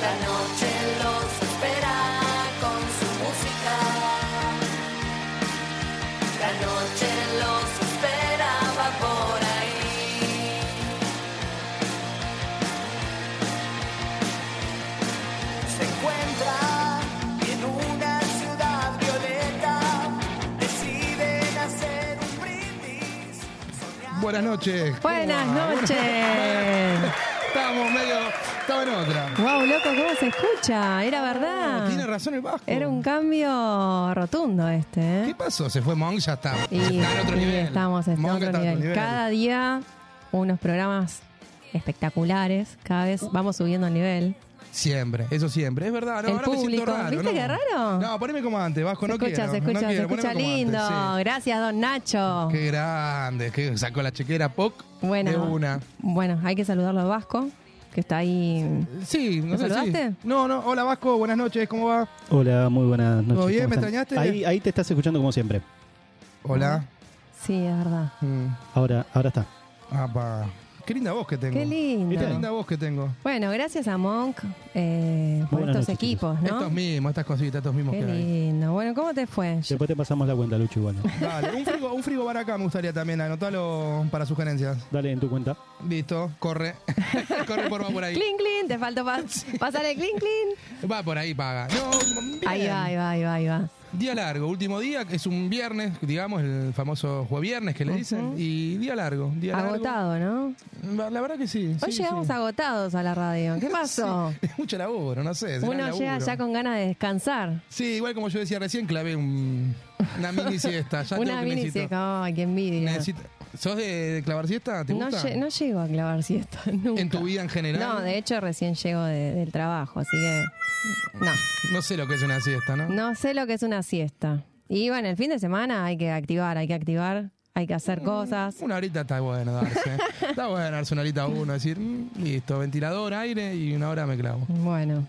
La noche los espera con su música. La noche los espera, va por ahí. se encuentra en una ciudad violeta, deciden hacer un brindis. Buenas noches. Buenas noches. Estábamos medio. Estaba en otra. Wow, loco, ¿cómo se escucha? Era verdad. Tiene razón el Vasco. Era un cambio rotundo este, ¿Qué ¿eh? pasó? Se fue Monk, ya está. Y, está en otro y nivel. estamos en otro nivel. Cada día unos programas espectaculares. Cada vez vamos subiendo el nivel. Siempre, eso siempre. Es verdad, no, El ahora me siento público. raro. ¿Viste no. qué raro? No, poneme como antes, Vasco, se no escucha, quiero. se escucha, no se quiero, escucha poneme lindo. antes, Gracias, don Nacho. Qué grande, que sacó la chequera POC Bueno, de una. bueno, hay que saludarlo a Vasco, que está ahí. Sí, no ¿Me sé si- saludaste? No, no, hola Vasco, buenas noches, ¿cómo va? Hola, muy buenas noches. ¿Todo bien? ¿cómo ¿Me están? extrañaste? Ahí, ahí te estás escuchando como siempre. Hola. Sí, es verdad. Mm. Ahora, ahora está. Apa. Qué linda voz que tengo. Qué lindo. Qué linda voz que tengo. Bueno, gracias a Monk eh, por buenas estos noches, equipos, ¿no? Estos mismos, estas cositas, estos mismos Qué que hay. lindo. Bueno, ¿cómo te fue? Después te pasamos la cuenta, Lucho, igual. Dale, un frigo, un frigo para acá me gustaría también, anotalo para sugerencias. Dale en tu cuenta. Listo, corre. corre por va por ahí. Clean, clean, te faltó pa pasarle clean, clean. Va por ahí, paga. No. Ahí va, ahí va, ahí va, ahí va. Día largo, último día, es un viernes, digamos, el famoso jueves viernes que le dicen. Y día largo, día largo. Agotado, ¿no? La verdad que sí. Hoy sí, llegamos sí. agotados a la radio. ¿Qué pasó? Sí, es mucho laburo, no sé. Uno laburo. llega ya con ganas de descansar. Sí, igual como yo decía recién, clavé un- una mini siesta. Ya Una mini siesta. Ay, qué envidia. necesito- ¿Sos de, de clavar siesta? ¿Te No, gusta? lle- no llego a clavar siesta. Nunca. ¿En tu vida en general? No, de hecho recién llego de- del trabajo, así que no. No sé lo que es una siesta, ¿no? No sé lo que es una siesta. Y bueno, el fin de semana hay que activar, hay que activar, hay que hacer cosas. Una horita está bueno darse. está bueno darse una horita a uno, decir, mm, listo, ventilador, aire y una hora me clavo. Bueno,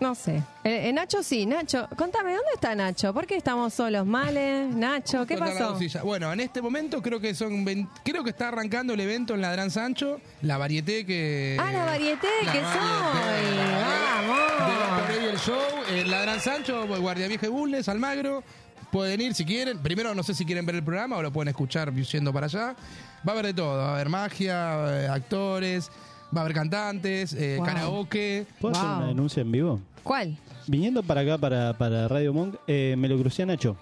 no sé. Eh, eh, Nacho sí, Nacho. Contame, ¿dónde está Nacho? ¿Por qué estamos solos? ¿Males? Nacho, ¿qué la pasó? dosilla. Bueno, en este momento creo que son vein- creo que está arrancando el evento en la Gran Sancho, la varieté que Ah, la varieté, La que varieté, soy. la varieté. De Vamos. los por ahí el show, en la Gran Sancho, Guardia Vieja y Bulnes, Almagro. Pueden ir si quieren. Primero no sé si quieren ver el programa o lo pueden escuchar yendo para allá. Va a haber de todo. Va a haber magia, eh, actores, va a haber cantantes, eh, Wow. karaoke. ¿Puedo hacer Wow. una denuncia en vivo? ¿Cuál? Viniendo para acá, para, para Radio Monk, eh, me lo crucé a Nacho.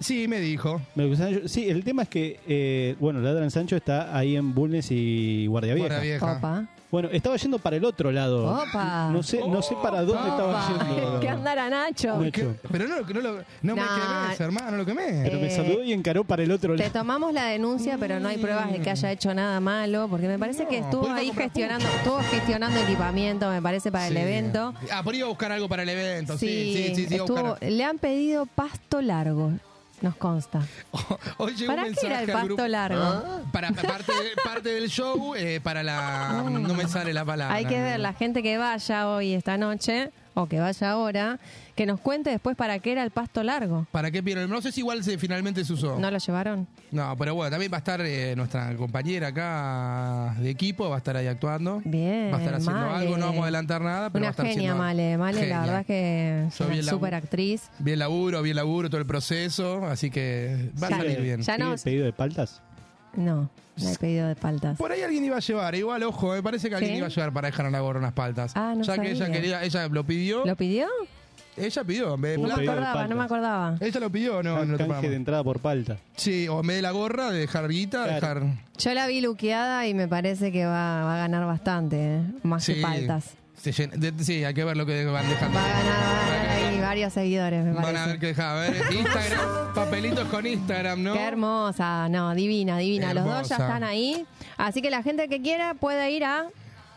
Sí, me dijo. Me gustan ellos. Sí, el tema es que, eh, bueno, Ladran Sancho está ahí en Bulnes y Guardia Vieja. Guardia Vieja. Opa. Bueno, estaba yendo para el otro lado. Opa. No sé, no sé para dónde estaba yendo. ¿Qué andará Nacho? Nacho. Pero no, no, lo- no me Nah. quemés, hermano, no lo quemés. Pero me Eh, saludó y encaró para el otro Te lado. tomamos la denuncia, pero no hay pruebas de que haya hecho nada malo, porque me parece que No, estuvo podemos ahí comprar gestionando, estuvo gestionando equipamiento, me parece, para el Sí. evento. Ah, por ir a buscar algo para el evento. Sí, sí, sí. sí, a estuvo- buscar. le han pedido pasto largo, nos consta. Hoy llegó ¿Para un qué era el al pasto grupo. largo? Para parte, de- parte del show, eh, para la. No me sale la palabra. Hay que ver la gente que vaya hoy, esta noche, o que vaya ahora, que nos cuente después para qué era el pasto largo. ¿Para qué pidieron? No sé si igual se, finalmente se usó. ¿No lo llevaron? No, pero bueno, también va a estar eh, nuestra compañera acá de equipo, va a estar ahí actuando. Bien, Va a estar haciendo Male. algo, no vamos a adelantar nada, pero va Una a estar genia, haciendo- Male. Male, Genia. la verdad que es una super actriz. Bien laburo, bien laburo, todo el proceso, así que va a salir bien. ya ¿Tiene no- el pedido de paltas? No, no hay pedido de paltas. Por ahí alguien iba a llevar, igual, ojo, me parece que alguien ¿Sí? iba a llevar para dejar en la gorra unas paltas. Ah, no ya que ella quería, ella lo pidió, ¿Lo pidió? Ella pidió, en vez de No me plata, acordaba, no me acordaba. ella lo pidió, no, no lo Canje de tomamos. entrada por palta. Sí, o en vez de la gorra, de dejar guita, Claro. dejar... Yo la vi luqueada y me parece que va, va a ganar bastante, ¿eh? más que paltas. Se llena- de- sí, hay que ver lo que van dejando. Va a ganar, va a ganar ahí varios seguidores, me Van a ver parece. qué deja. A ver, Instagram, papelitos con Instagram, ¿no? Qué hermosa, no, divina, divina. Los dos ya Hermosa. están ahí. Así que la gente que quiera puede ir a.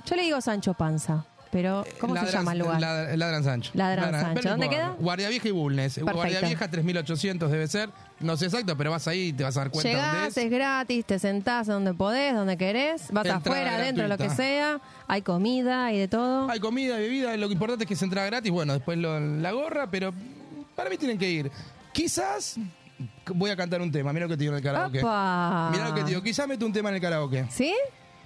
Yo le digo Sancho Panza, pero ¿cómo se Ladran- llama el lugar? Lad- Ladran Sancho. Ladran Sancho. ¿Dónde queda? Guardia Vieja y Bulnes. Perfecto. Guardia Vieja 3800 debe ser. No sé exacto, pero vas ahí y te vas a dar cuenta dónde Llegás, es. es gratis, te sentás donde podés, donde querés, vas Entrada afuera, adentro, lo que sea. Hay comida y de todo. Hay comida, bebida, lo importante es que se entra gratis. Bueno, después lo- la gorra, pero para mí tienen que ir. Quizás voy a cantar un tema. Mira lo que te digo en el karaoke. Mira lo que te digo. Quizás meto un tema en el karaoke. ¿Sí?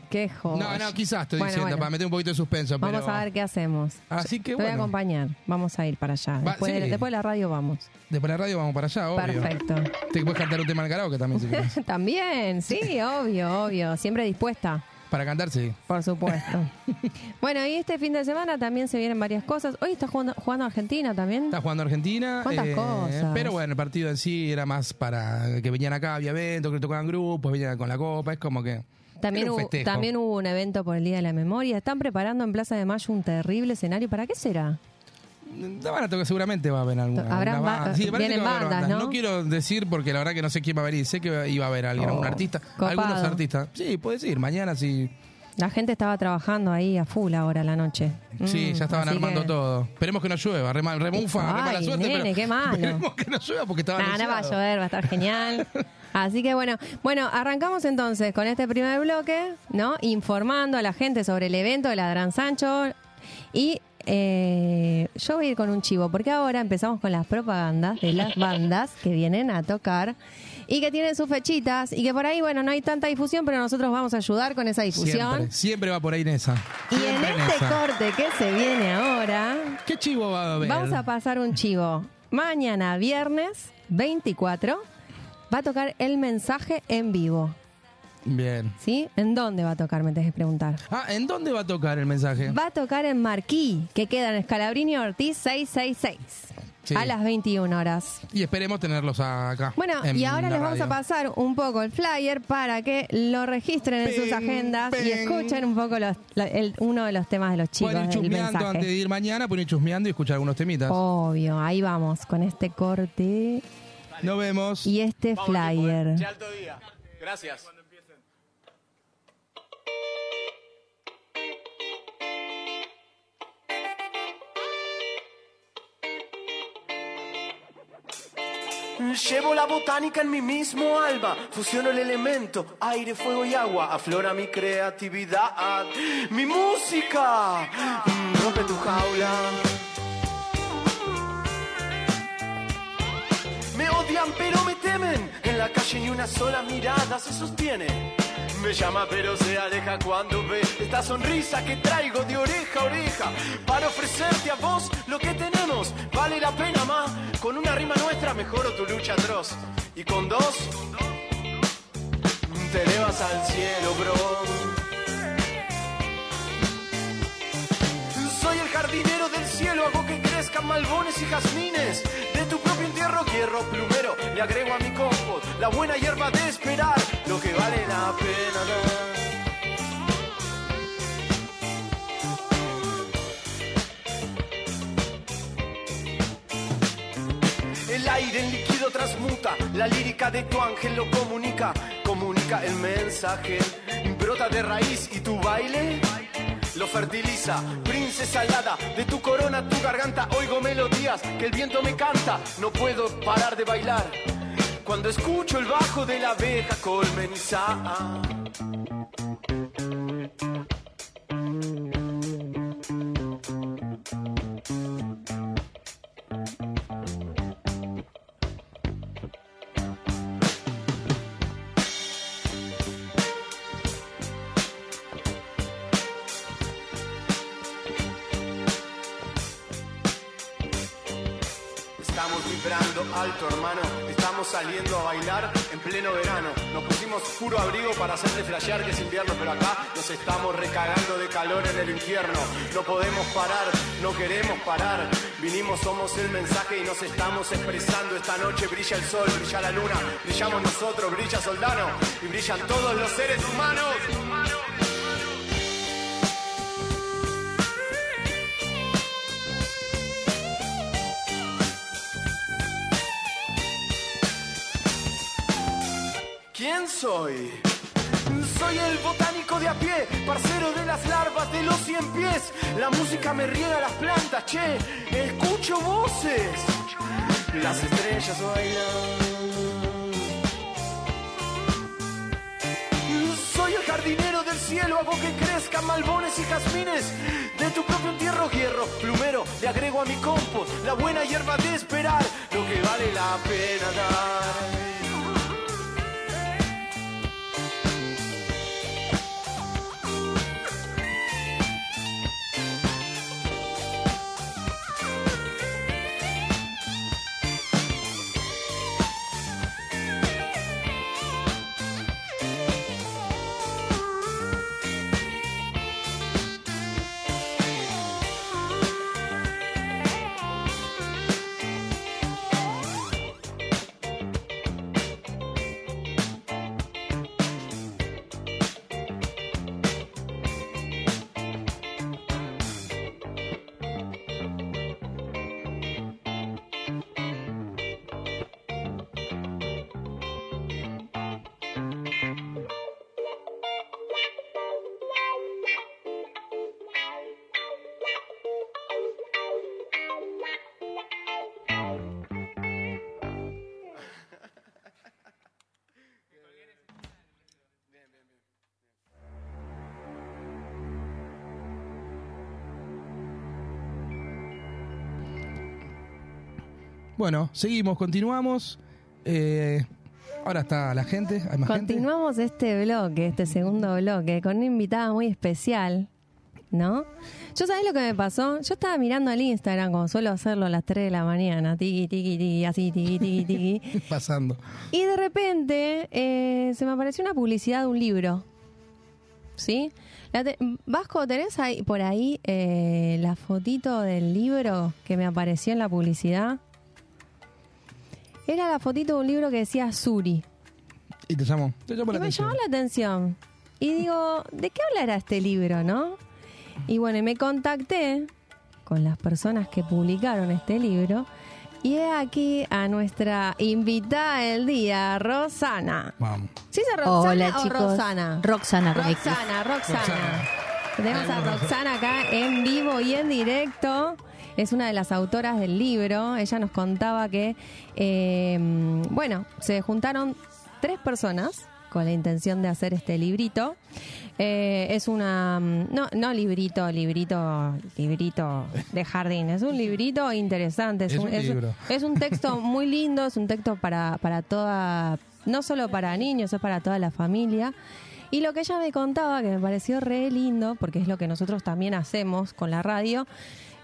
Qué joder. No, no, quizás estoy Bueno, diciendo, bueno. para meter un poquito de suspenso. Vamos pero a ver qué hacemos. Así que Te voy a acompañar. Vamos a ir para allá. Va- Después, de, sí. después de la radio vamos. Después de la radio vamos para allá, obvio. Perfecto. Te puedes cantar un tema el karaoke también si. También, sí, obvio, obvio. Siempre dispuesta. Para cantar, sí. Por supuesto. bueno, y este fin de semana también se vienen varias cosas. Hoy está jugando, jugando Argentina también. Está jugando Argentina. eh, ¿Cuántas cosas? Pero bueno, el partido en sí era más para que venían acá, había eventos, que tocaban grupos, venían con la copa. Es como que. También un hubo, también hubo un evento por el Día de la Memoria. Están preparando en Plaza de Mayo un terrible escenario. ¿Para qué será? La van a tocar, seguramente va a haber alguna. Habrán ba-. Sí, parece vienen que va a haber bandas, bandas. ¿no? quiero decir porque la verdad que no sé quién va a venir. Sé que iba a haber alguien, Oh, algún artista. copado. Algunos artistas. Sí, puedes ir. Mañana sí. La gente estaba trabajando ahí a full ahora a la noche. Sí, Mm, ya estaban así armando que- todo. Esperemos que no llueva. Ay, re mala suerte. nene, pero qué malo. Esperemos que no llueva porque estaba Nah, no va a llover, va a estar genial. Así que bueno, bueno, arrancamos entonces con este primer bloque, ¿no? Informando a la gente sobre el evento de la Gran Sancho. Y eh, yo voy a ir con un chivo, porque ahora empezamos con las propagandas de las bandas que vienen a tocar y que tienen sus fechitas y que por ahí, bueno, no hay tanta difusión, pero nosotros vamos a ayudar con esa difusión. Siempre, siempre va por ahí Nesa. Y en este esa. corte que se viene ahora, ¿Qué chivo va a haber? Vamos a pasar un chivo. Mañana, viernes 24, va a tocar el mensaje en vivo. Bien. ¿Sí? ¿En dónde va a tocar? Me tenés que preguntar. Ah, ¿en dónde va a tocar el mensaje? Va a tocar en Marquí, que queda en Escalabrini Ortiz 666. Sí. A las 21 horas. Y esperemos tenerlos acá. Bueno, en y ahora les vamos a pasar un poco el flyer para que lo registren en sus Ping, agendas y escuchen un poco los- la- el- uno de los temas de los chicos Pueden ir chusmeando antes de ir mañana, pueden ir chusmeando y escuchar algunos temitas. Obvio, ahí vamos con este corte Nos vemos. y este flyer. alto día. Gracias. Llevo la botánica en mi mismo alma, fusiono el elemento, aire, fuego y agua, aflora mi creatividad, mi música, mm, rompe tu jaula. Pero me temen, en la calle ni una sola mirada se sostiene. Me llama pero se aleja cuando ve esta sonrisa que traigo de oreja a oreja para ofrecerte a vos lo que tenemos. Vale la pena más, con una rima nuestra mejoro tu lucha atroz. Y con dos, te elevas al cielo, bro. Soy el jardinero crezcan malbones y jazmines. De tu propio entierro hierro plumero, le agrego a mi compost la buena hierba de esperar, lo que vale la pena dar. El aire en líquido transmuta, la lírica de tu ángel lo comunica, comunica el mensaje, brota de raíz y tu baile lo fertiliza. Princesa alada, de tu corona, tu garganta, oigo melodías que el viento me canta, no puedo parar de bailar. Cuando escucho el bajo de la abeja colmenizada. Saliendo a bailar en pleno verano. Nos pusimos puro abrigo para hacerle flashear que es invierno, pero acá nos estamos recagando de calor en el infierno. No podemos parar, no queremos parar. Vinimos, somos el mensaje y nos estamos expresando. Esta noche brilla el sol, brilla la luna, brillamos nosotros, brilla Soldano y brillan todos los seres humanos. Soy? Soy el botánico de a pie, parcero de las larvas de los cien pies. La música me riega las plantas, che, escucho voces. Las estrellas bailan. Soy el jardinero del cielo, hago que crezcan malbones y jazmines. De tu propio entierro hierro, plumero, le agrego a mi compost la buena hierba de esperar, lo que vale la pena dar. Bueno, seguimos, continuamos. Eh, ahora está la gente, hay más gente. Continuamos este bloque, este segundo bloque, con una invitada muy especial, ¿no? Yo sabés lo que me pasó? Yo estaba mirando el Instagram, como suelo hacerlo a las 3 de la mañana, tiqui, tiqui, tiqui, así, tiqui, tiqui, tiqui. Pasando. Y de repente eh, se me apareció una publicidad de un libro. ¿Sí? La te- Vasco, ¿tenés ahí, por ahí eh, la fotito del libro que me apareció en la publicidad? Era la fotito de un libro que decía Suri. Y te llamo. Te llamo la Y me atención. llamó la atención. Y digo, ¿de qué hablará este libro, no? Y bueno, y me contacté con las personas que publicaron este libro. Y he aquí a nuestra invitada del día, Rosana. Vamos. ¿Sí es Roxana Hola o chicos. Rosana? Roxana. Roxana, Roxana. Roxana. Tenemos a Roxana acá en vivo y en directo. Es una de las autoras del libro. Ella nos contaba que, eh, bueno, se juntaron tres personas con la intención de hacer este librito. Eh, es una, mm, no, no librito, librito, librito de jardín. Es un librito interesante. Es un libro. es un texto muy lindo, es un texto para, para toda, no solo para niños, es para toda la familia. Y lo que ella me contaba, que me pareció re lindo, porque es lo que nosotros también hacemos con la radio,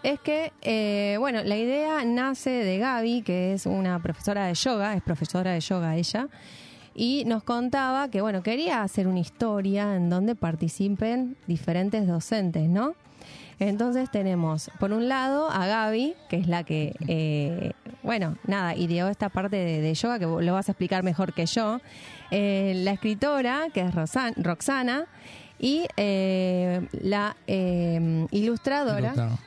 es que, eh, bueno, la idea nace de Gaby, que es una profesora de yoga, es profesora de yoga ella, y nos contaba que, bueno, quería hacer una historia en donde participen diferentes docentes, ¿no? Entonces tenemos, por un lado, a Gaby, que es la que eh, bueno, nada, ideó esta parte de, yoga que lo vas a explicar mejor que yo. Eh, la escritora, que es Roxana, y eh, la ilustradora, Ilustrado.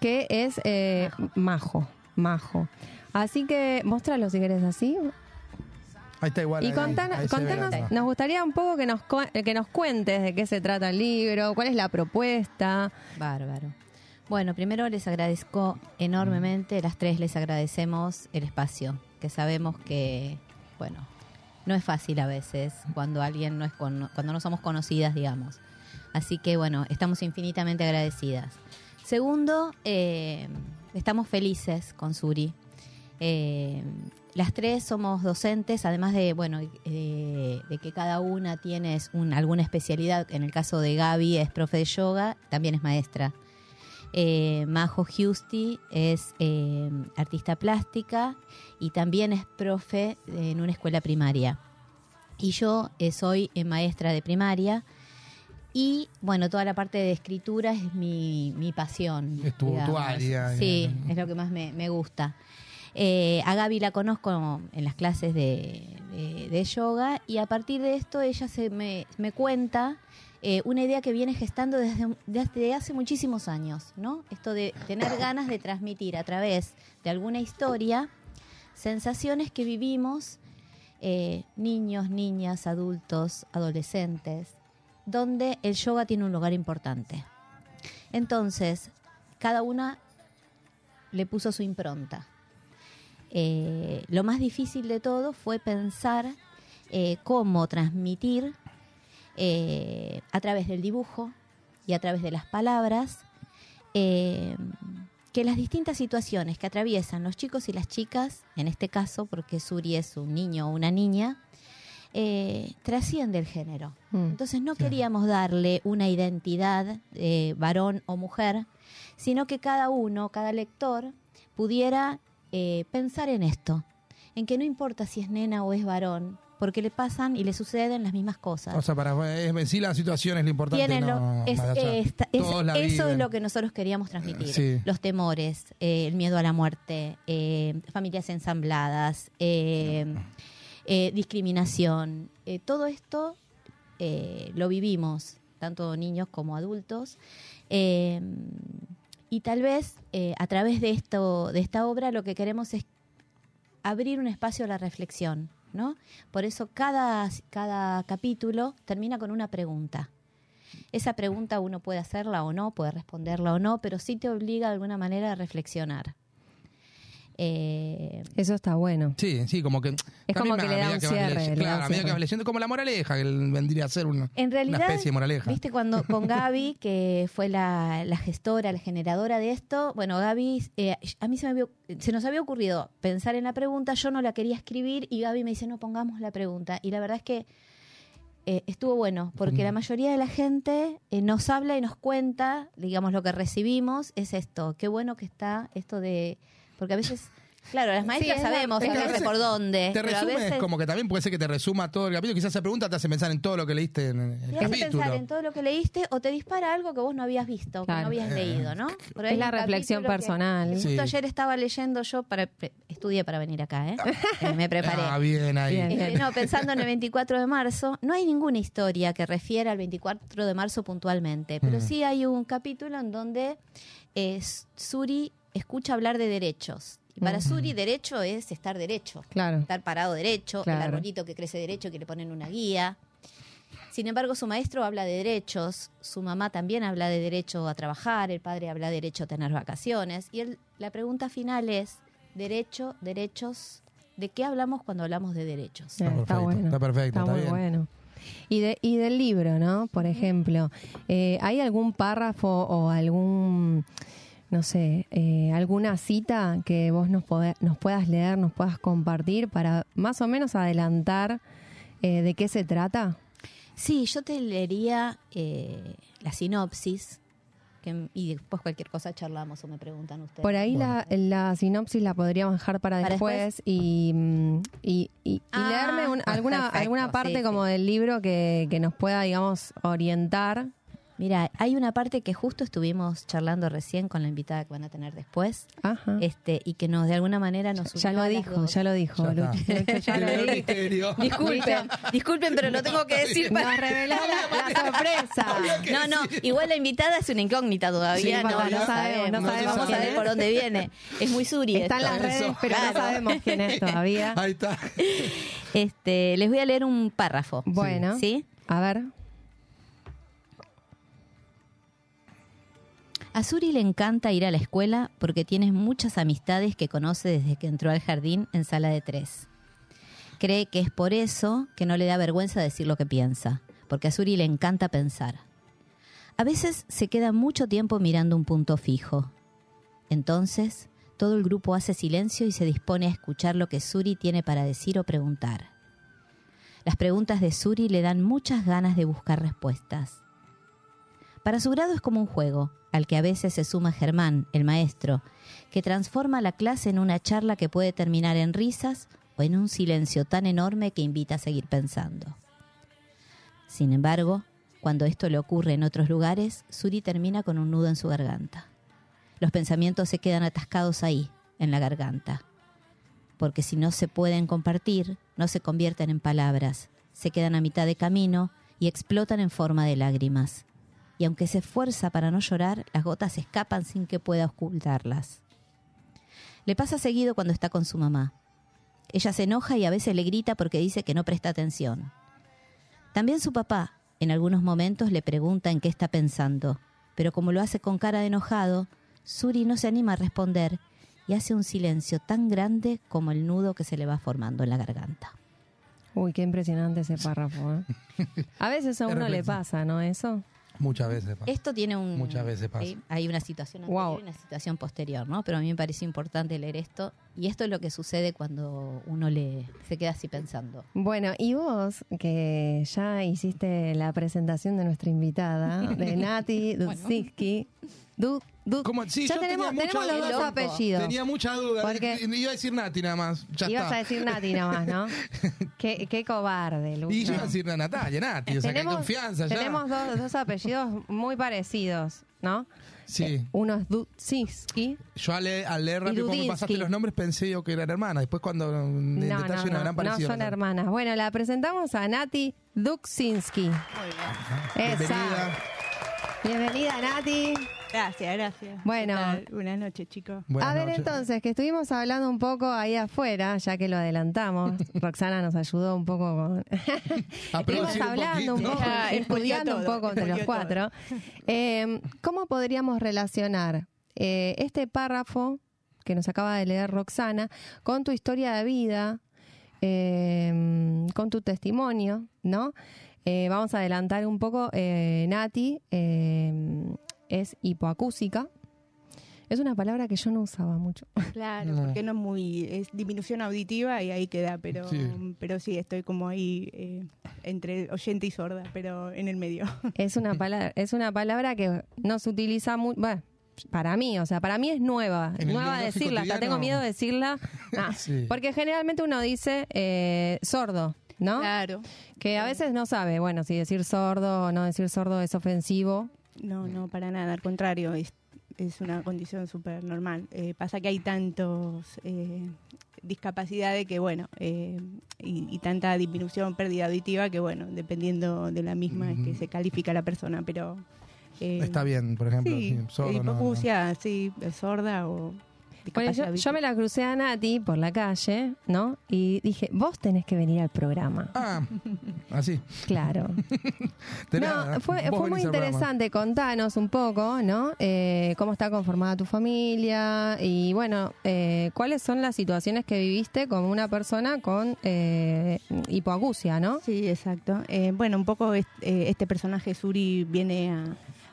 Que es eh, Majo. Majo. Así que, mostralo si querés así. Ahí está igual. Y ahí- contanos, ahí ve nos gustaría un poco que nos, que nos cuentes de qué se trata el libro, cuál es la propuesta. Bárbaro. Bueno, primero les agradezco enormemente, las tres les agradecemos el espacio, que sabemos que, bueno, no es fácil a veces cuando alguien no es con- cuando no somos conocidas, digamos. Así que bueno, estamos infinitamente agradecidas. Segundo, eh, estamos felices con Suri. Eh, las tres somos docentes, además de, bueno, de que cada una tiene un- alguna especialidad. En el caso de Gaby es profe de yoga, también es maestra. Eh, Majo Giusti es artista plástica y también es profe en una escuela primaria. Y yo soy maestra de primaria. Y bueno, toda la parte de escritura es mi, mi pasión. Es tu- tu área, Sí, es lo que más me, me gusta. Eh, a Gaby la conozco en las clases de, de- de yoga y a partir de esto ella se me, me cuenta eh, una idea que viene gestando desde, desde hace muchísimos años, ¿no? Esto de tener ganas de transmitir a través de alguna historia sensaciones que vivimos eh, niños, niñas, adultos, adolescentes, donde el yoga tiene un lugar importante. Entonces, cada una le puso su impronta. Eh, lo más difícil de todo fue pensar eh, cómo transmitir eh, a través del dibujo y a través de las palabras que las distintas situaciones que atraviesan los chicos y las chicas, en este caso porque Suri es un niño o una niña, eh, trasciende el género. Mm. Entonces no queríamos darle una identidad eh, varón o mujer, sino que cada uno, cada lector, pudiera eh, pensar en esto, en que no importa si es nena o es varón, porque le pasan y le suceden las mismas cosas. O sea, para es, sí la situación es lo importante. No, es- esta- es- eso es lo que nosotros queríamos transmitir. Sí. Los temores, eh, el miedo a la muerte, eh, familias ensambladas, eh, eh, discriminación. eh, todo esto eh, lo vivimos, tanto niños como adultos. eh, y tal vez a través de, esto, de esta obra lo que queremos es abrir un espacio a la reflexión. ¿no? Por eso cada, cada capítulo termina con una pregunta. Esa pregunta uno puede hacerla o no, puede responderla o no, pero sí te obliga de alguna manera a reflexionar. Eh, Eso está bueno. Sí, sí, como que. Es como que le da medida un cierre, Claro, a medida que vas leyendo, como la moraleja, que vendría a ser una, en realidad, una especie de moraleja. viste, cuando con Gaby, que fue la, la gestora, la generadora de esto, bueno, Gaby, eh, a mí se, me había- se nos había ocurrido pensar en la pregunta, yo no la quería escribir y Gaby me dice, no pongamos la pregunta. Y la verdad es que eh, estuvo bueno, porque la mayoría de la gente eh, nos habla y nos cuenta, digamos, lo que recibimos es esto, qué bueno que está esto de... Porque a veces... Claro, las maestras es la- sabemos Es que a veces por dónde. Te pero a resumes veces- como que también puede ser que te resuma todo el capítulo. Quizás esa pregunta te hace pensar en todo lo que leíste en el Te hace capítulo. pensar en todo lo que leíste o te dispara algo que vos no habías visto, que Claro. no habías leído, ¿no? Por ahí Es la un reflexión capítulo que- personal. Sí. ayer estaba leyendo yo, para pre- estudié para venir acá, ¿eh? Eh, me preparé. Ah, bien ahí. Bien. Este, no, pensando en el 24 de marzo, no hay ninguna historia que refiera al 24 de marzo puntualmente, pero Mm. sí hay un capítulo en donde eh, Suri escucha hablar de derechos. Y para. Suri, derecho es estar derecho Claro. estar parado derecho, Claro. el arbolito que crece derecho que le ponen una guía. Sin embargo, su maestro habla de derechos, su mamá también habla de derecho a trabajar, el padre habla de derecho a tener vacaciones. Y él- la pregunta final es, derecho, derechos, ¿de qué hablamos cuando hablamos de derechos? Está está perfecto, bueno. está perfecto, está muy bien. bueno. Y, de, y del libro, ¿no? Por ejemplo, eh, ¿hay algún párrafo o algún, no sé, eh, alguna cita que vos nos, pode- nos puedas leer, nos puedas compartir para más o menos adelantar eh, de qué se trata? Sí, yo te leería eh, la sinopsis que- y después cualquier cosa charlamos o me preguntan ustedes. Por ahí la, la sinopsis la podríamos dejar para, Para después, después. y, y, Ah, leerme un- alguna, perfecto, alguna parte sí, como sí. del libro que, que nos pueda, digamos, orientar Mira, hay una parte que justo estuvimos charlando recién con la invitada que van a tener después, Ajá. este, y que nos de alguna manera nos Ya unió lo dijo, dos. ya lo dijo. Ya está. Lucho, Lucho, ya lo dijo. Disculpen, disculpen, pero lo tengo que decir para... Reveló la, la sorpresa. No, no, igual la invitada es una incógnita todavía, Sí, no, no, no sabemos, no no vamos a ver por dónde viene. Es muy suri Está en las redes, pero no Claro. sabemos quién es todavía. Ahí está. Este, les voy a leer un párrafo. Bueno, ¿Sí? a ver. A Suri le encanta ir a la escuela porque tiene muchas amistades que conoce desde que entró al jardín en sala de tres. Cree que es por eso que no le da vergüenza decir lo que piensa, porque a Suri le encanta pensar. A veces se queda mucho tiempo mirando un punto fijo. Entonces, todo el grupo hace silencio y se dispone a escuchar lo que Suri tiene para decir o preguntar. Las preguntas de Suri le dan muchas ganas de buscar respuestas. Para su grado es como un juego, al que a veces se suma Germán, el maestro, que transforma la clase en una charla que puede terminar en risas o en un silencio tan enorme que invita a seguir pensando. Sin embargo, cuando esto le ocurre en otros lugares, Suri termina con un nudo en su garganta. Los pensamientos se quedan atascados ahí, en la garganta. Porque si no se pueden compartir, no se convierten en palabras, se quedan a mitad de camino y explotan en forma de lágrimas y aunque se esfuerza para no llorar, las gotas escapan sin que pueda ocultarlas. Le pasa seguido cuando está con su mamá. Ella se enoja y a veces le grita porque dice que no presta atención. También su papá, en algunos momentos, le pregunta en qué está pensando, pero como lo hace con cara de enojado, Suri no se anima a responder y hace un silencio tan grande como el nudo que se le va formando en la garganta. Uy, qué impresionante ese párrafo. ¿eh? A veces a uno le pasa, ¿no? Eso. Muchas veces pasa. Esto tiene un... Muchas veces pasa. ¿sí? Hay una situación anterior Wow. y una situación posterior, ¿no? Pero a mí me pareció importante leer esto. Y esto es lo que sucede cuando uno le se queda así pensando. Bueno, y vos, que ya hiciste la presentación de nuestra invitada, de Nati Dudzinski. Du, Du- ¿Cómo? Sí, ya yo tenemos, tenía tenemos los dos apellidos. Tenía mucha duda. Porque- Iba a decir Nati nada más. Ya Ibas está. a decir Nati nomás, ¿no? qué, qué cobarde, Lucho. Y yo iba a decir Natalia, Nati. O sea, que hay tenemos confianza ya. tenemos dos, dos apellidos muy parecidos, ¿no? Sí. Uno es Dudzinski. Yo al, leer- al leer rápido me pasaste los nombres pensé yo que eran hermanas. Después cuando en No, detalle no, no, no parecida. son hermanas. Bueno, la presentamos a Nati Duksinski. Esa. Bienvenida. Bienvenida, Nati. Gracias, gracias. Bueno. Buenas noches, chicos. Buenas a ver, noches. entonces, que estuvimos hablando un poco ahí afuera, ya que lo adelantamos. Roxana nos ayudó un poco con. Estuvimos un hablando un poco, estudiando un poco entre los cuatro. Eh, ¿Cómo podríamos relacionar eh, este párrafo que nos acaba de leer Roxana con tu historia de vida, eh, con tu testimonio, ¿no? Eh, vamos a adelantar un poco. eh, Nati eh, es hipoacúsica. Es una palabra que yo no usaba mucho. Claro, No. porque no es muy. Es disminución auditiva y ahí queda, pero Sí. pero sí, estoy como ahí eh, entre oyente y sorda, pero en el medio. Es una palabra, es una palabra que no se utiliza mucho. Bueno, para mí, o sea, para mí es nueva. Nueva decirla, hasta tengo miedo de decirla. Ah, Sí. Porque generalmente uno dice eh, sordo, ¿no? Claro. Que a veces no sabe, bueno, si decir sordo o no decir sordo es ofensivo. No, no, para nada, al contrario, es, es una condición súper normal. Eh, pasa que hay tantos eh, discapacidades que, bueno, eh, y, y tanta disminución, pérdida auditiva que, bueno, dependiendo de la misma es que se califica la persona, pero... eh, Está bien, por ejemplo. Sí, sí, sordo, no, no. hipoacusia, sí, sorda o Yo, yo me la crucé a Nati por la calle, ¿no? Y dije, vos tenés que venir al programa. Ah, así. Claro. No, fue, fue muy interesante. Contanos un poco, ¿no? Eh, cómo está conformada tu familia y, bueno, eh, cuáles son las situaciones que viviste con una persona con eh, hipoacusia, ¿no? Sí, exacto. Eh, bueno, un poco es- eh, este personaje Suri viene a,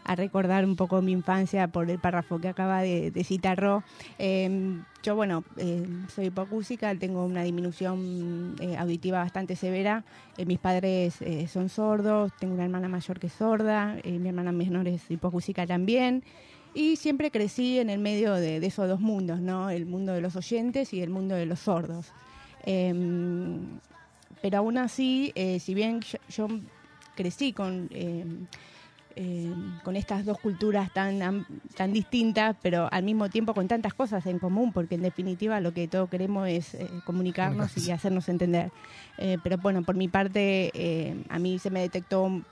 a recordar un poco mi infancia por el párrafo que acaba de, de citar Ro. Eh, yo, bueno, eh, soy hipocúsica, tengo una disminución eh, auditiva bastante severa. Eh, mis padres son sordos, tengo una hermana mayor que es sorda, mi hermana menor es hipocúsica también. Y siempre crecí en el medio de, esos dos mundos, ¿no? El mundo de los oyentes y el mundo de los sordos. Em, pero aún así, si bien yo, yo crecí con, eh, eh, con estas dos culturas tan, tan distintas, pero al mismo tiempo con tantas cosas en común, porque en definitiva lo que todos queremos es eh, comunicarnos y hacernos entender. Eh, pero bueno, por mi parte, eh, a mí se me detectó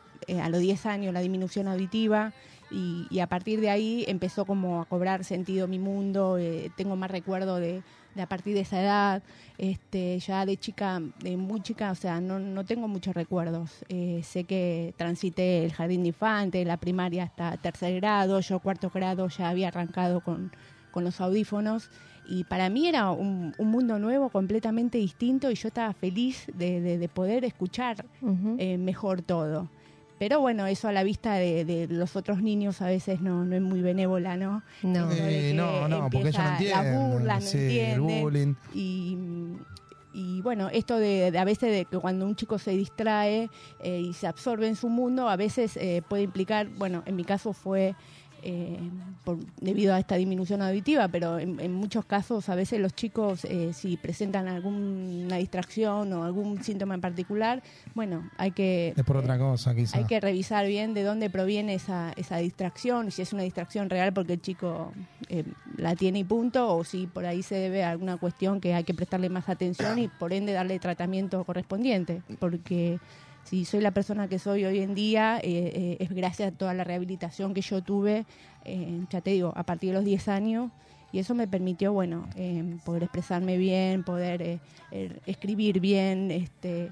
a los 10 años la disminución auditiva y, y a partir de ahí empezó como a cobrar sentido mi mundo, tengo más recuerdo de a partir de esa edad, este, ya de chica, de muy chica, o sea, no, no tengo muchos recuerdos. Eh, sé que transité el jardín de infante, la primaria hasta tercer grado, yo cuarto grado ya había arrancado con, con los audífonos y para mí era un, un mundo nuevo, completamente distinto y yo estaba feliz de, de- de poder escuchar eh, mejor todo. Pero bueno, eso a la vista de, de los otros niños a veces no, no es muy benévola, ¿no? No. Eh, no, no, porque ellos no entienden. Las burlas, no sí, el entienden. bullying. Y, y bueno, esto de, de a veces de que cuando un chico se distrae eh, y se absorbe en su mundo, a veces eh, puede implicar, bueno, en mi caso fue eh, por- debido a esta disminución auditiva, pero en, en muchos casos a veces los chicos eh, si presentan alguna distracción o algún síntoma en particular, bueno, hay que Es por otra cosa, quizás. hay que revisar bien de dónde proviene esa, esa distracción, si es una distracción real porque el chico eh, la tiene y punto, o si por ahí se debe a alguna cuestión que hay que prestarle más atención y por ende darle tratamiento correspondiente. Porque si soy la persona que soy hoy en día, eh, eh, es gracias a toda la rehabilitación que yo tuve, eh, ya te digo, a partir de los 10 años. Y eso me permitió, bueno, poder expresarme bien, poder eh, escribir bien, este,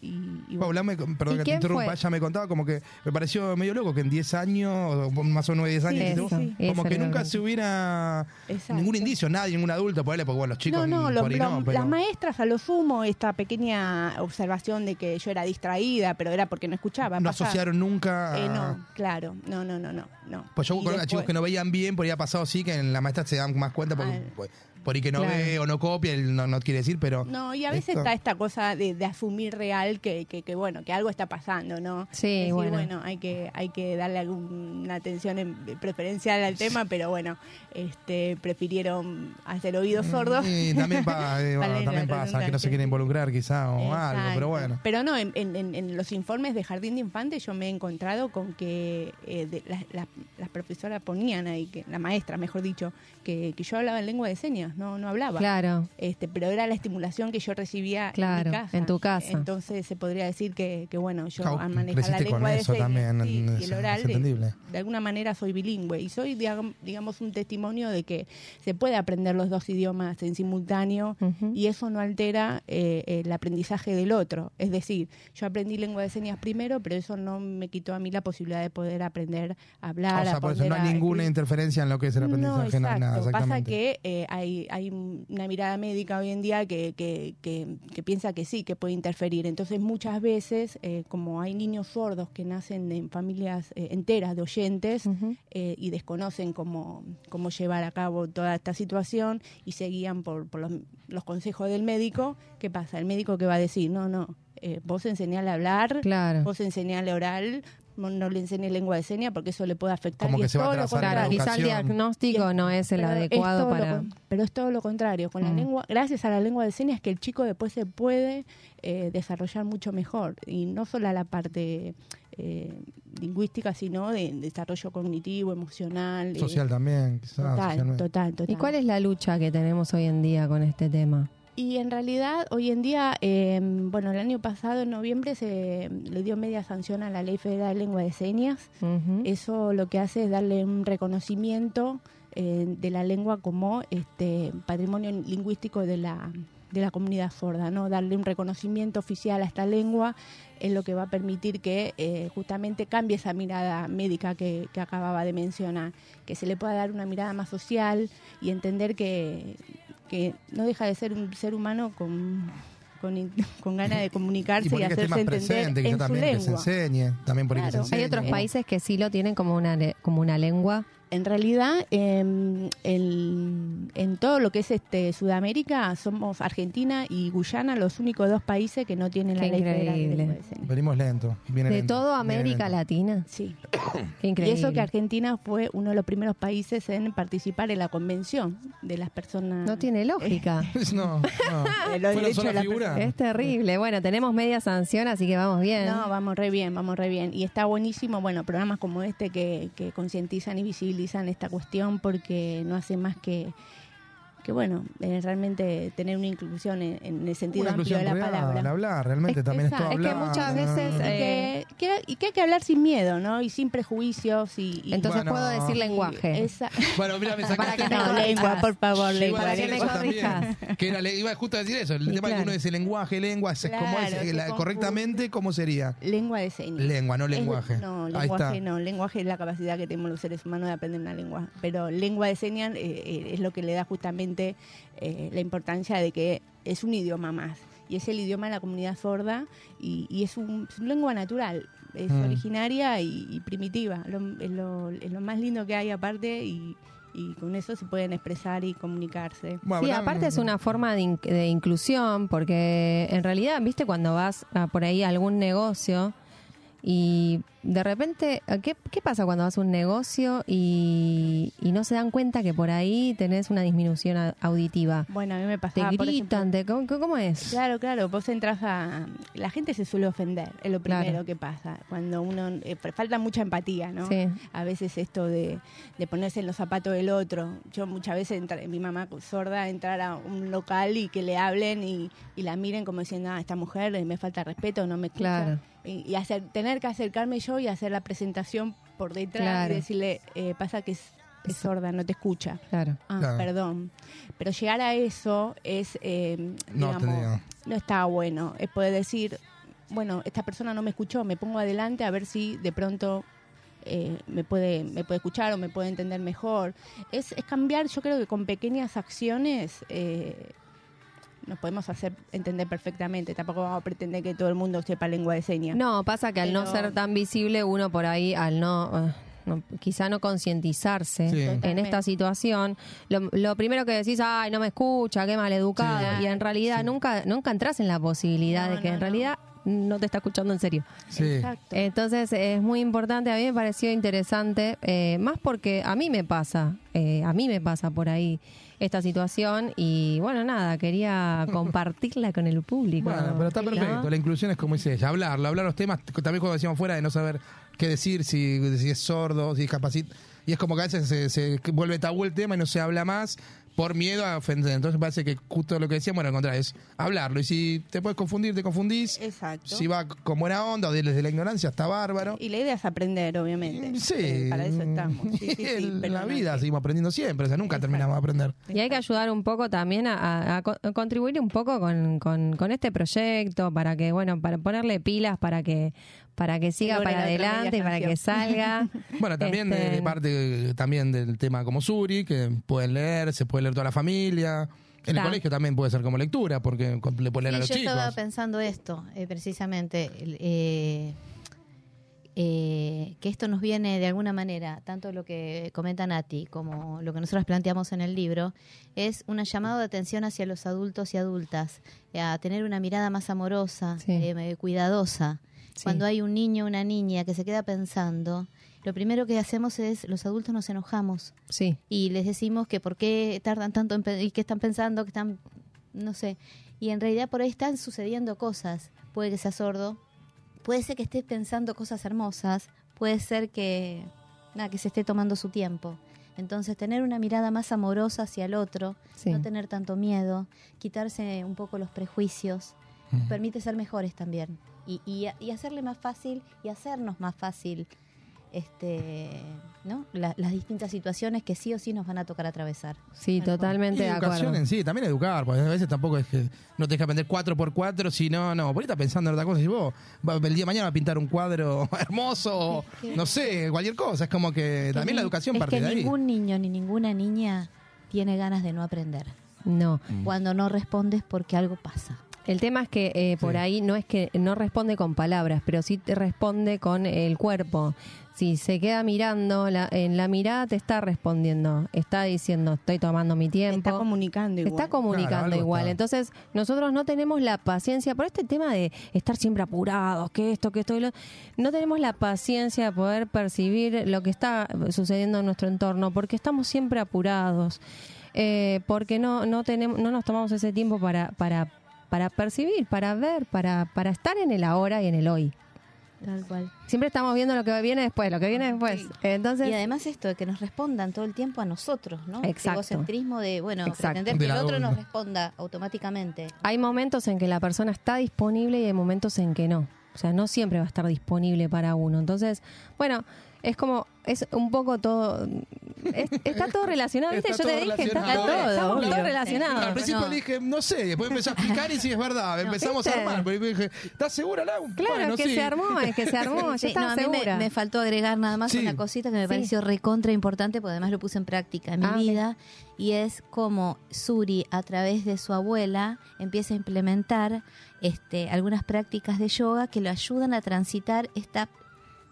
y, y. Paula, me, perdón ¿Y que te interrumpa, fue? ella me contaba como que me pareció medio loco que en 10 años, más o menos 10 años, Sí, sí. como Eso que nunca se hubiera Exacto. ningún indicio, nadie, ningún adulto, ponele, porque bueno, los chicos no, no, lo- por no, pero las maestras a lo sumo, esta pequeña observación de que yo era distraída, pero era porque no escuchaba. no asociaron nunca Eh, no, claro, no, no, no, no. no. Pues yo Y con después- chicos que no veían bien, por ahí ha pasado así, que en la maestra se dan más cuenta porque pues, por ahí que no Claro. ve o no copia, él no, no quiere decir, pero... No, y a veces esto- está esta cosa de, de asumir real que, que, que, bueno, que algo está pasando, ¿no? Sí, Decir, bueno. hay que, hay que darle alguna atención en- preferencial al tema, pero bueno, este, prefirieron hacer oídos sordos. Y también, pa- eh, bueno, también pasa, que no se quiere involucrar quizá o algo, pero bueno. Pero no, en, en- en- en los informes de Jardín de Infantes yo me he encontrado con que eh, de- las, las- las profesoras ponían ahí, que la maestra, mejor dicho, que, que yo hablaba en lengua de señas, no, no hablaba. Claro. Este, pero era la estimulación que yo recibía Claro, en mi casa. en tu casa. Entonces se podría decir que, que bueno, yo al manejar la lengua de señas también, sí, y es- el oral, es de, entendible. de alguna manera soy bilingüe y soy, digam- digamos, un testimonio de que se puede aprender los dos idiomas en simultáneo y eso no altera eh, el aprendizaje del otro. Es decir, yo aprendí lengua de señas primero, pero eso no me quitó a mí la posibilidad de poder aprender a hablar. o sea, a por eso no hay a ninguna interferencia en lo que es el aprendizaje, no, hay nada, exacto. Pasa exactamente. que eh, hay, hay una mirada médica hoy en día que, que, que- que piensa que sí, que puede interferir. Entonces, muchas veces, eh, como hay niños sordos que nacen en familias eh, enteras de oyentes eh, y desconocen cómo, cómo llevar a cabo toda esta situación y se guían por, por los, los consejos del médico, ¿qué pasa? El médico que va a decir, no, no, eh, vos enseñale a hablar, Claro. vos enseñale oral, no, le enseñes lengua de señas porque eso le puede afectar. Como y que es se va a todo lo Claro, contrario. quizá el diagnóstico no es el Pero adecuado para... pero es todo lo contrario. Con la Mm. lengua, gracias a la lengua de señas que el chico después se puede eh, desarrollar mucho mejor. Y no solo la parte eh, lingüística, sino de, desarrollo cognitivo, emocional. eh, Social también, quizás. total, total. ¿Y cuál es la lucha que tenemos hoy en día con este tema? Y en realidad, hoy en día, eh, bueno, el año pasado, en noviembre, se le dio media sanción a la Ley Federal de Lengua de Señas. Eso lo que hace es darle un reconocimiento eh, de la lengua como este patrimonio lingüístico de la, de la comunidad sorda, ¿no? Darle un reconocimiento oficial a esta lengua es lo que va a permitir que eh, justamente cambie esa mirada médica que, que acababa de mencionar, que se le pueda dar una mirada más social y entender que, que no deja de ser un ser humano con, con, con ganas de comunicarse Y y, hacerse más entender presente, en su también que se lengua. enseñe, también por ahí que se Claro. enseñe. Hay otros países que sí lo tienen como una, le- como una lengua. En realidad, em, el- en todo lo que es este Sudamérica, somos Argentina y Guyana los únicos dos países que no tienen la ley federal de increíble. Venimos lento. viene De lento, toda viene América lento. Latina. Sí. Qué Y increíble. eso que Argentina fue uno de los primeros países en participar en la convención de las personas. No tiene lógica. No, no. Es terrible. Bueno, tenemos media sanción, así que vamos bien. No, vamos re bien, vamos re bien. Y está buenísimo, bueno, programas como este que, que concientizan y visibilizan esta cuestión porque no hace más que, que bueno, eh, realmente tener una inclusión en, en el sentido Una amplio de la real, palabra. hablar, realmente Es- también es todo exacto. Es que hablar. muchas veces, no, no, no. eh, Que, que- y que hay que hablar sin miedo, ¿no? Y sin prejuicios y... y- Entonces Bueno. puedo decir lenguaje. Esa- Bueno, mira, me Para sacaste que me no, corrijas. lengua, por favor, lengua. iba a que me. Que era, le- iba justo a decir eso. El Y tema claro. que uno dice lenguaje, lengua, es Claro, como es, se la- correctamente, ¿cómo sería? Lengua de señas. Lengua, no Es- lenguaje. no, Ahí lenguaje está. no. Lenguaje es la capacidad que tenemos los seres humanos de aprender una lengua. Pero lengua de señas eh, eh, es lo que le da justamente eh, la importancia de que es un idioma más. Y es el idioma de la comunidad sorda y, y es, un, es una lengua natural. Es Mm. originaria y, y primitiva. Lo- es, lo, es lo más lindo que hay aparte y, y con eso se pueden expresar y comunicarse. Bueno, Sí, aparte es una forma de, in- de inclusión, porque en realidad, viste, cuando vas a por ahí a algún negocio y de repente, ¿qué, qué pasa cuando vas a un negocio y, y no se dan cuenta que por ahí tenés una disminución a- auditiva? Bueno, a mí me Te pasaba, por ejemplo, gritan, te, ¿cómo, cómo es? Claro, claro, vos entras a... La gente se suele ofender, es lo Claro. primero que pasa. Cuando uno... eh, falta mucha empatía, ¿no? Sí. A veces esto de, de ponerse en los zapatos del otro. Yo muchas veces, entra- mi mamá sorda, entrar a un local y que le hablen y, y la miren como diciendo, ah, esta mujer eh, me falta respeto, no me escucha. Claro. Y, y hacer, tener que acercarme yo y hacer la presentación por detrás Claro. y decirle, eh, pasa que es, es sorda, no te escucha. Claro. Ah, Claro. perdón. Pero llegar a eso es, eh, No, digamos, te digo. no está bueno. Es poder decir, bueno, esta persona no me escuchó, me pongo adelante a ver si de pronto eh, me puede me puede escuchar o me puede entender mejor. Es, es cambiar, yo creo que con pequeñas acciones eh, nos podemos hacer entender perfectamente. Tampoco vamos a pretender que todo el mundo sepa lengua de señas. No, pasa que al no ser tan visible, uno por ahí, al no, eh, no- quizá no concientizarse Sí. en esta situación, lo, lo primero que decís, ay, no me escucha, qué maleducado, Sí. y en realidad nunca, nunca entras en la posibilidad No, de que no, en no. realidad no te está escuchando en serio. Sí. Exacto. Entonces es muy importante, a mí me pareció interesante, eh, más porque a mí me pasa, eh, a mí me pasa por ahí esta situación y bueno, nada, quería compartirla con el público. Bueno, pero está ¿no? perfecto. La inclusión es como dice ella, hablarlo, hablar los temas. También cuando decíamos fuera de no saber qué decir, si, si es sordo, si es capacit Y es como que a veces se, se vuelve tabú el tema y no se habla más por miedo a ofender. Entonces parece que justo lo que decíamos, bueno, al contrario, es hablarlo. Y si te puedes confundir, te confundís. Exacto. Si va con buena onda o desde la ignorancia, está bárbaro. Y la idea es aprender, obviamente. Sí, Eh, para eso estamos. Sí, sí, sí, en la vida seguimos aprendiendo siempre, o sea, nunca terminamos de aprender. Y hay que ayudar un poco también a, a- a co- a contribuir un poco con, con- con este proyecto para que, bueno, para ponerle pilas para que para que siga para adelante y para que salga. Bueno, también de- Este, de, parte también del tema como Suri, que pueden leer, se puede leer toda la familia. En el colegio también puede ser como lectura, porque le pueden leer a los yo chicos. estaba pensando esto, eh, precisamente, eh, eh, que esto nos viene de alguna manera, tanto lo que comenta Nati como lo que nosotros planteamos en el libro, es un llamado de atención hacia los adultos y adultas, eh, a tener una mirada más amorosa, Sí. eh, cuidadosa. Sí. Cuando hay un niño o una niña que se queda pensando, lo primero que hacemos es, los adultos nos enojamos Sí, y les decimos que por qué tardan tanto en y qué están pensando, que están, no sé. Y en realidad por ahí están sucediendo cosas. Puede que sea sordo, puede ser que esté pensando cosas hermosas, puede ser que, nada, que se esté tomando su tiempo. Entonces tener una mirada más amorosa hacia el otro, sí. no tener tanto miedo, quitarse un poco los prejuicios, permite ser mejores también. Y, y, y hacerle más fácil y hacernos más fácil este, ¿no? La- las distintas situaciones que sí o sí nos van a tocar atravesar. Sí, totalmente Y de educación acuerdo. en sí, también educar, porque a veces tampoco es que no te deja aprender cuatro por cuatro, sino, no, por ahí estás pensando en otra cosa, y vos va- el día de mañana va a pintar un cuadro hermoso, Es que- no sé, cualquier cosa, es como que también la educación es parte que de ahí. ningún niño ni ninguna niña tiene ganas de no aprender. No. Cuando no respondes porque algo pasa. El tema es que eh, por Sí. ahí no es que no responde con palabras, pero sí te responde con el cuerpo. si se queda mirando, la- en la mirada te está respondiendo, está diciendo, estoy tomando mi tiempo. Está comunicando igual. Está comunicando Claro, igual. está. Entonces, nosotros no tenemos la paciencia, por este tema de estar siempre apurados, que esto, que esto y lo. No tenemos la paciencia de poder percibir lo que está sucediendo en nuestro entorno, porque estamos siempre apurados. Eh, porque no, no, tenemos, no nos tomamos ese tiempo para, para, para percibir, para ver, para, para estar en el ahora y en el hoy. Tal cual. Siempre estamos viendo lo que viene después, lo que viene después. Entonces, Y además esto de que nos respondan todo el tiempo a nosotros, ¿no? Exacto. El egocentrismo de, bueno, Exacto. pretender que el otro nos responda automáticamente. hay momentos en que la persona está disponible y hay momentos en que no. O sea, no siempre va a estar disponible para uno. Entonces, bueno, es como, es un poco todo, es- está todo relacionado, ¿viste? Está Yo te todo dije, está relacionado. todo, obvio. todo relacionado. Al principio no. le dije, no sé, después empecé a explicar y sí es verdad, empezamos ¿viste? a armar. Pero dije, ¿estás segura, Lau? Claro, Bueno, que sí. se armó, es que se armó, yo Sí, estaba no, a mí me, segura. me faltó agregar nada más Sí. una cosita que me Sí. pareció recontra importante, porque además lo puse en práctica en mi Ah, ok. vida, y es como Suri, a través de su abuela, empieza a implementar este, algunas prácticas de yoga que lo ayudan a transitar esta,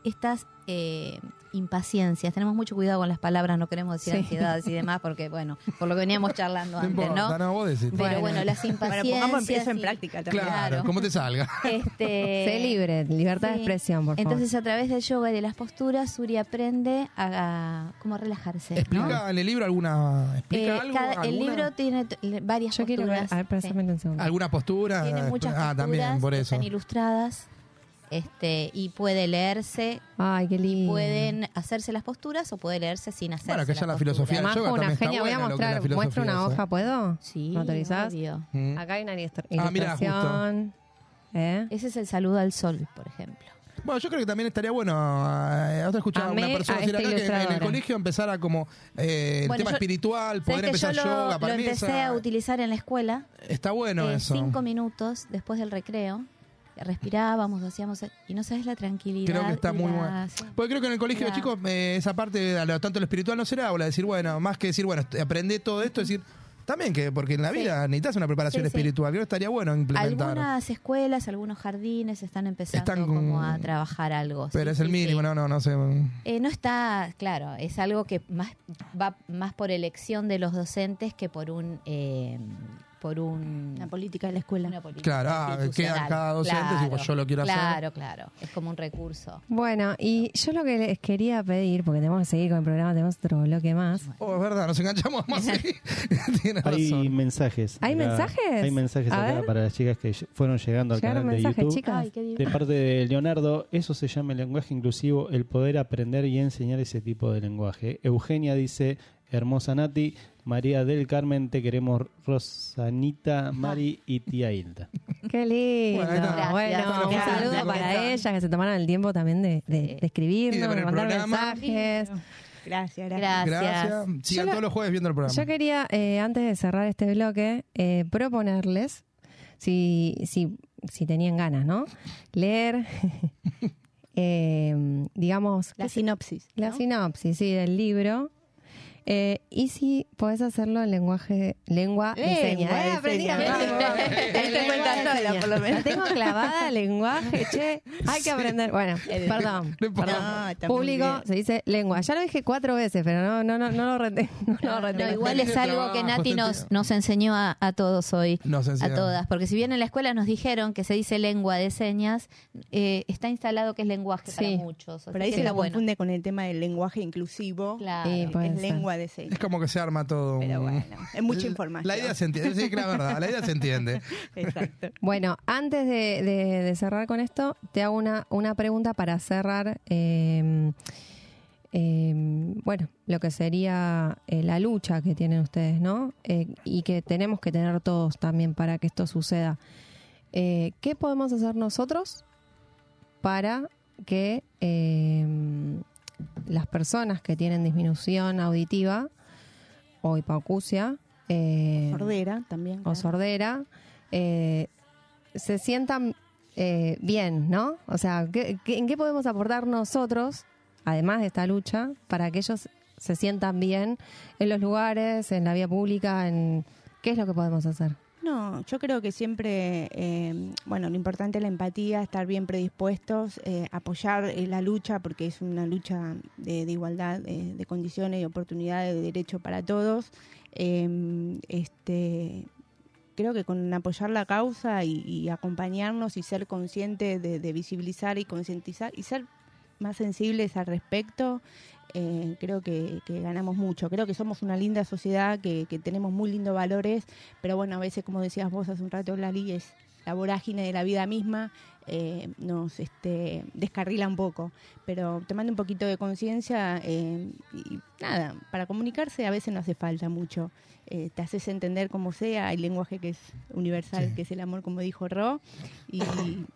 estas eh, impaciencias. Tenemos mucho cuidado con las palabras, no queremos decir Sí. ansiedades y demás, porque, bueno, por lo que veníamos charlando antes, ¿no? no, vos decís. Pero Bueno. bueno, las Bueno, impaciencias. pongamos empiezo en práctica también. Claro, claro. como te salga. Este, Sé libre, libertad de expresión, por favor. Entonces, a través del yoga y de las posturas, Suri aprende a, a cómo relajarse. ¿no? ¿Explica en el libro alguna, explica Eh, algo? cada- el libro tiene varias Yo quiero ver, posturas. a ver, sí. préstame atención. alguna postura? Tiene muchas ah, posturas también, por que eso. están ilustradas este, y puede leerse. Ay, qué lindo. Pueden hacerse las posturas o puede leerse sin hacerse Bueno, que ya la filosofía del yoga una genia, voy a lo mostrar, muestra una hoja, ¿puedo? Sí, ¿Me autorizás? obvio. Mm. Acá hay una ilustra- Ah, mirá, justo. ilustración. ¿Eh? Ese es el saludo al sol, por ejemplo. Bueno, yo creo que también estaría bueno. Eh, otra escuchaba a una persona a decir esta acá que en el colegio empezar a como eh, el Bueno, tema yo- espiritual, ¿Sabes poder empezar yo lo, yoga, lo para mí empecé esa- a utilizar en la escuela? está bueno eh, eso. cinco minutos después del recreo. Respirábamos, hacíamos. Y no sabes la tranquilidad. Creo que está muy la- bueno. Porque creo que en el colegio, La- chicos, eh, esa parte, a lo- tanto lo espiritual no será, o la decir, bueno, más que decir, bueno, aprendí todo esto, decir, también que, porque en la Sí. vida necesitas una preparación Sí, sí. espiritual, creo que estaría bueno implementar. Algunas escuelas, algunos jardines están empezando Están como a trabajar algo. Pero es el mínimo, no, no, no sé. Eh, no está, claro, es algo que más va más por elección de los docentes que por un eh, por un La política de la escuela. una política Claro, ah, institucional. queda cada docente, Claro, si, pues, yo lo quiero hacer. Claro, claro, es como un recurso. Bueno, y yo lo que les quería pedir, porque tenemos que seguir con el programa, tenemos otro bloque más. Oh, es verdad, nos enganchamos más ahí. Tienes Hay razón. mensajes. ¿Hay acá. mensajes? Hay mensajes A acá ver. para las chicas que fueron llegando al Llegaron canal de mensajes, YouTube. chicas. Ay, qué De parte de Leonardo, eso se llama el lenguaje inclusivo, el poder aprender y enseñar ese tipo de lenguaje. Eugenia dice, hermosa Nati, María del Carmen, te queremos Rosanita, Mari y tía Hilda. Qué lindo. Bueno, un Gracias. saludo para ellas que se tomaron el tiempo también de, de, de de escribirnos, de el mandar programa. mensajes. Gracias, gracias. Gracias. Sigan Yo lo- todos los jueves viendo el programa. Yo quería, eh, antes de cerrar este bloque, eh, proponerles, si, si, si tenían ganas, ¿no? Leer, eh, digamos, La ¿qué se- sinopsis. la ¿no? sinopsis, sí, del libro. Eh, y si podés hacerlo en lenguaje, lengua de Lengua señas. Lengua. La tengo clavada, lenguaje, che, hay que aprender. Bueno, perdón. No, Público bien. se dice lengua. Ya lo dije cuatro veces, pero no, no, no, no lo retengo. No, lo retengo. igual es algo que Nati nos, nos enseñó a, a todos hoy. Nos A todas, porque si bien en la escuela nos dijeron que se dice lengua de señas, eh, está instalado que es lenguaje Sí. para muchos. Así ahí se bueno. confunde con el tema del lenguaje inclusivo. Claro. Sí, es ser. Lengua de Es como que se arma todo. un- Pero bueno, es mucha información. La idea se entiende. Sí, que la verdad, la idea se entiende. Exacto. Bueno, antes de, de- de cerrar con esto, te hago una, una pregunta para cerrar. eh, eh, bueno, lo que sería eh, la lucha que tienen ustedes, ¿no? Eh, y que tenemos que tener todos también para que esto suceda. Eh, ¿Qué podemos hacer nosotros para que eh, las personas que tienen disminución auditiva o hipoacusia eh, Sordera también. o sordera eh, se sientan eh, bien, ¿no? O sea, ¿qué- qué- ¿en qué podemos aportar nosotros, además de esta lucha, para que ellos se sientan bien en los lugares, en la vía pública, en qué es lo que podemos hacer? No, yo creo que siempre, eh, bueno, lo importante es la empatía, estar bien predispuestos, eh, apoyar eh, la lucha, porque es una lucha de, igualdad de condiciones y oportunidades de derecho para todos. Eh, este, creo que con apoyar la causa y, acompañarnos y ser conscientes de visibilizar y concientizar y ser más sensibles al respecto, eh, creo que, que ganamos mucho. Creo que somos una linda sociedad, que, que tenemos muy lindos valores, pero bueno, a veces, como decías vos hace un rato, Lali, es la vorágine de la vida misma eh, nos este, descarrila un poco. Pero tomando un poquito de conciencia, eh, y nada, para comunicarse a veces no hace falta mucho. Eh, te haces entender como sea, hay lenguaje que es universal, Sí. que es el amor, como dijo Ro, y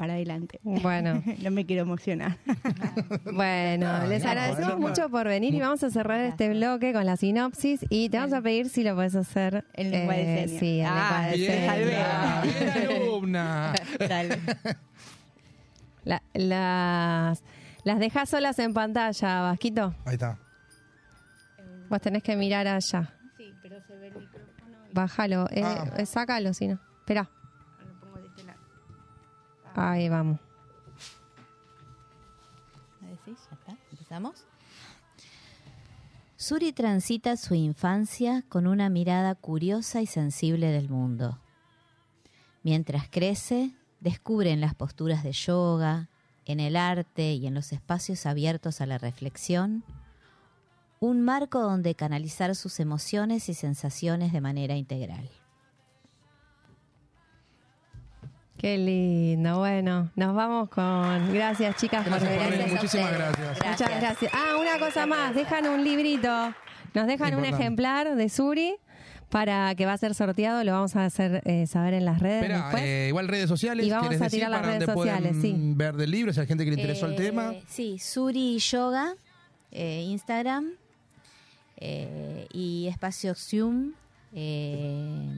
para adelante. Bueno. no me quiero emocionar. Bueno, les no, agradecemos no. mucho por venir y vamos a cerrar este bloque con la sinopsis y te vamos a pedir si lo puedes hacer En lengua de eh, señas. Sí, en Ah, lengua de bien, señas. salvé. Bien, alumna. Dale. La- las, las dejas solas en pantalla, Vasquito. Ahí está. Vos tenés que mirar allá. Sí, pero se ve el micrófono. Bájalo, eh, Ah. eh, sácalo si no. Espera, ahí vamos. ¿Empezamos? Suri transita su infancia con una mirada curiosa y sensible del mundo. Mientras crece, descubre en las posturas de yoga, en el arte y en los espacios abiertos a la reflexión, un marco donde canalizar sus emociones y sensaciones de manera integral. Qué lindo. Bueno, nos vamos con. Gracias, chicas, por Gracias por venir. Muchísimas gracias. Muchas gracias. Ah, una cosa más. Dejan un librito. Nos dejan un ejemplar de Suri para que va a ser sorteado. Lo vamos a hacer eh, saber en las redes Espera, después. eh, igual redes sociales. Y vamos ¿querés a tirar las redes sociales, sí. ver del libro? Si hay gente que le interesó el Eh, tema. Sí, Suri Yoga, eh, Instagram eh, y espacio Xium, eh,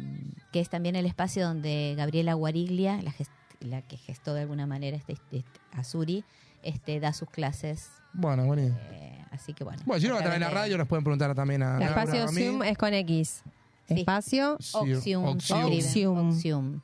que es también el espacio donde Gabriela Guariglia, la, gest- la que gestó de alguna manera este, este- a Suri, este, da sus clases. Bueno, buenísimo. eh, así que bueno. Bueno, si no, a a través de la radio nos pueden preguntar también a El espacio a. Zoom es con X. Sí. Espacio. Oxium, Oxium. Oxium. Oxium.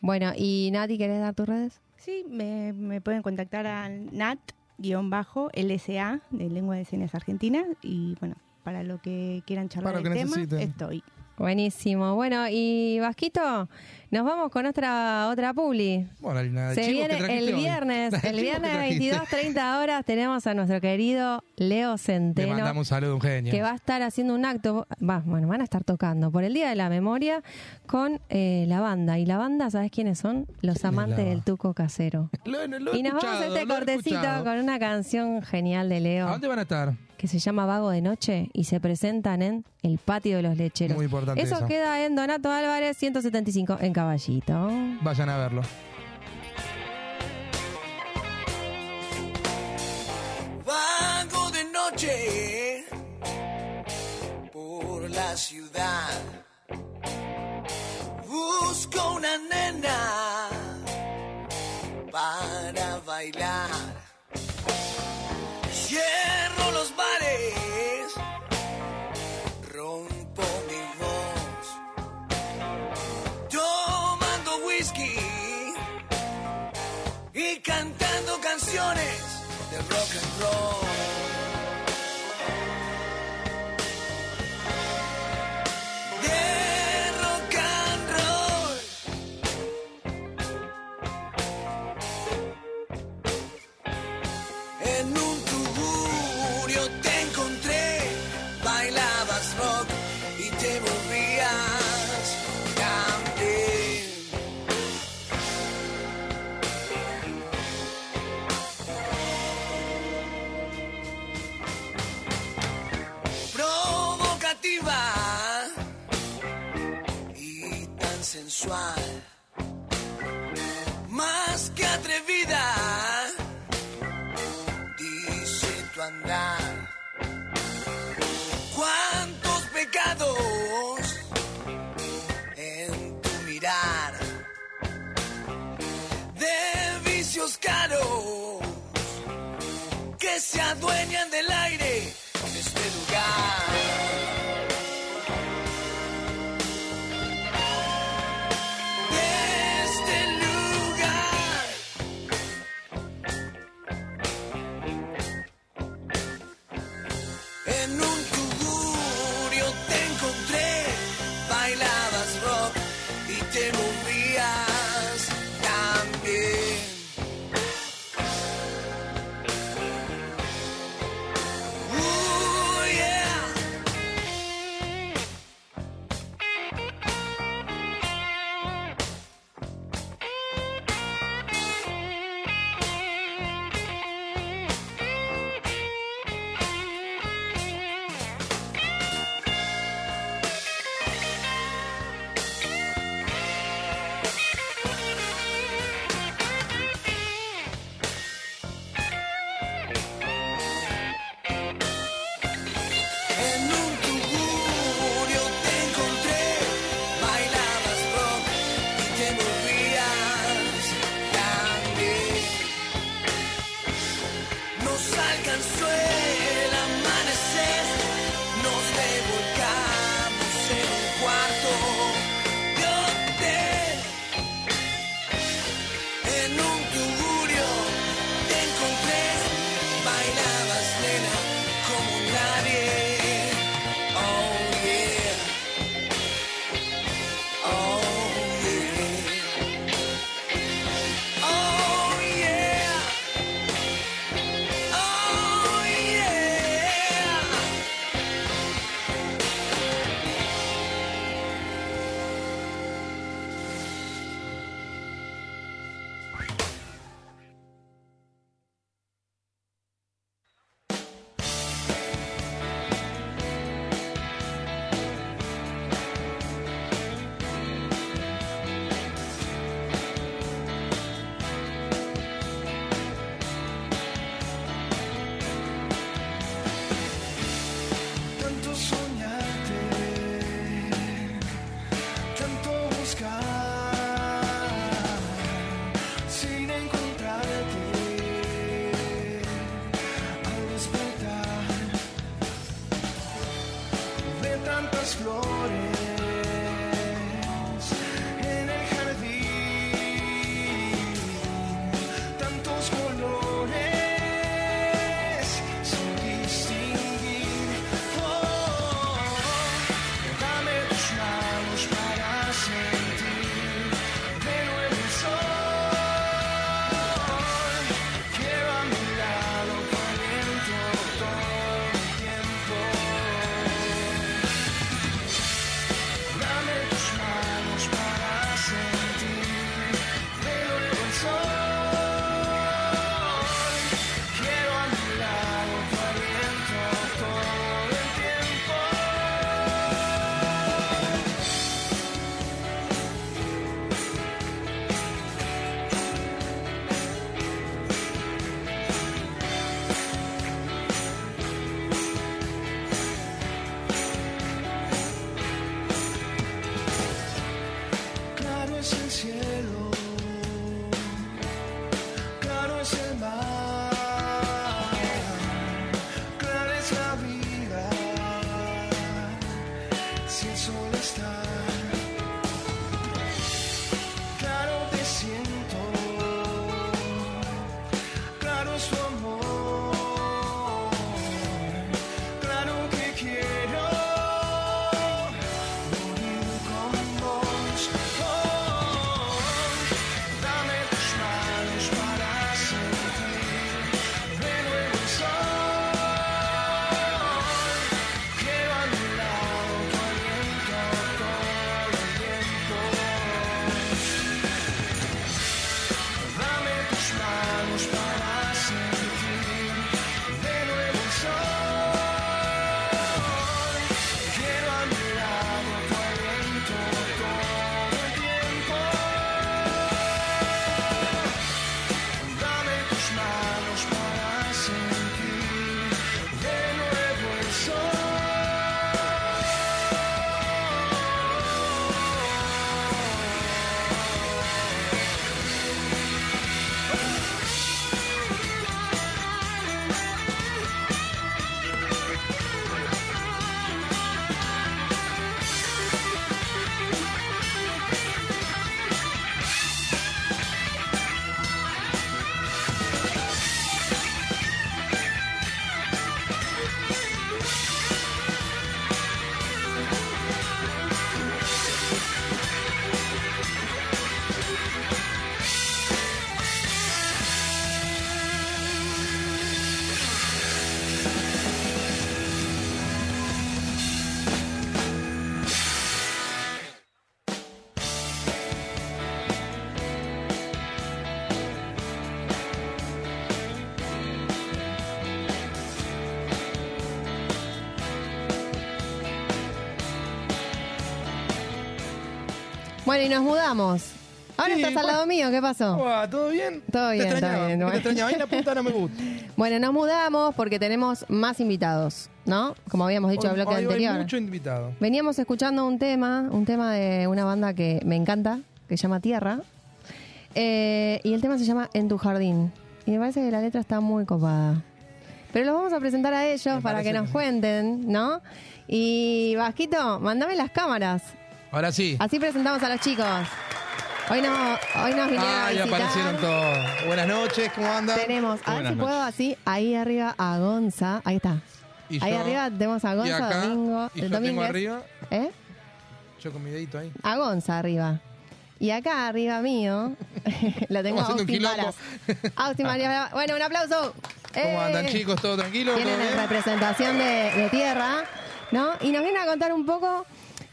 Bueno, y Nati, ¿querés dar tus redes? Sí, me, me pueden contactar al nat-lsa de Lengua de Señas Argentina y bueno, para lo que quieran charlar Para que tema, necesiten. estoy. Buenísimo. Bueno, y Vasquito, nos vamos con otra otra publi. Bueno, Se chicos, ¿qué viene el viernes, el viernes ¿qué a trajiste? 22, 30 horas tenemos a nuestro querido Leo Le Centeno. mandamos un saludo, un genio. que va a estar haciendo un acto, va, bueno, van a estar tocando por el Día de la Memoria con eh, la banda. Y la banda, ¿sabes quiénes son? Los ¿Quién es amantes la- del Tuco Casero. Lo- lo he Y nos vamos a este cortecito con una canción genial de ¿A Leo dónde van a estar? Que se llama Vago de Noche y se presentan en el Patio de los Lecheros. Muy importante Eso, eso. queda en Donato Álvarez 175 en Caballito. Vayan a verlo. Vago de noche por la ciudad. Busco una nena para bailar. Canciones de rock and roll. Bueno, y nos mudamos. Ahora Sí, estás al lado mío, ¿qué pasó? Uah, ¿Todo bien? Todo bien, Te todo bien, Te bueno. extrañaba. Ahí la puta no me gusta. Bueno, nos mudamos porque tenemos más invitados, ¿no? Como habíamos dicho en el bloque Hoy hay anterior. mucho invitado. Veníamos escuchando un tema, un tema de una banda que me encanta, que se llama Tierra. Eh, y el tema se llama En tu jardín. Y me parece que la letra está muy copada. Pero los vamos a presentar a ellos Me para que nos que cuenten, ¿no? Y Vasquito, mandame las cámaras. Ahora sí. Así presentamos a los chicos. Hoy nos, hoy nos vinieron a Ay, visitar. aparecieron todos. Buenas noches, ¿cómo andan? Tenemos, a ver Buenas si puedo así, ahí arriba a Gonza. Ahí está. Y ahí yo- arriba tenemos a y Gonza acá, Domingo. y el yo tengo Domínguez. arriba, ¿Eh? yo con mi dedito ahí. A Gonza arriba. Y acá arriba mío lo tengo a Estamos haciendo un Austin. Varas. Austin Varas. Bueno, un aplauso. ¿Cómo andan, Eh, chicos? ¿Todo tranquilo? ¿Todo Tienen en bien? representación de, de tierra, ¿no? Y nos vienen a contar un poco.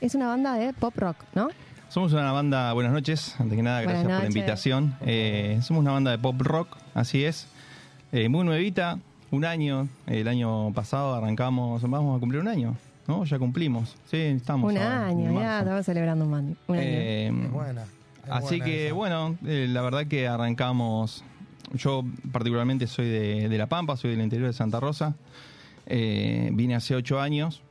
Es una banda de pop rock, ¿no? Somos una banda, buenas noches, antes que nada, gracias por la invitación. Eh, somos una banda de pop rock, así es. Eh, muy nuevita, un año. El año pasado arrancamos, vamos a cumplir un año, ¿no? Ya cumplimos, sí, estamos. un ahora, año, ya estamos celebrando un, man- un año. Eh, Es buena. es Así buena que esa. bueno, eh, la verdad que arrancamos, yo particularmente soy de, de La Pampa, soy del interior de Santa Rosa, Eh, vine hace ocho años,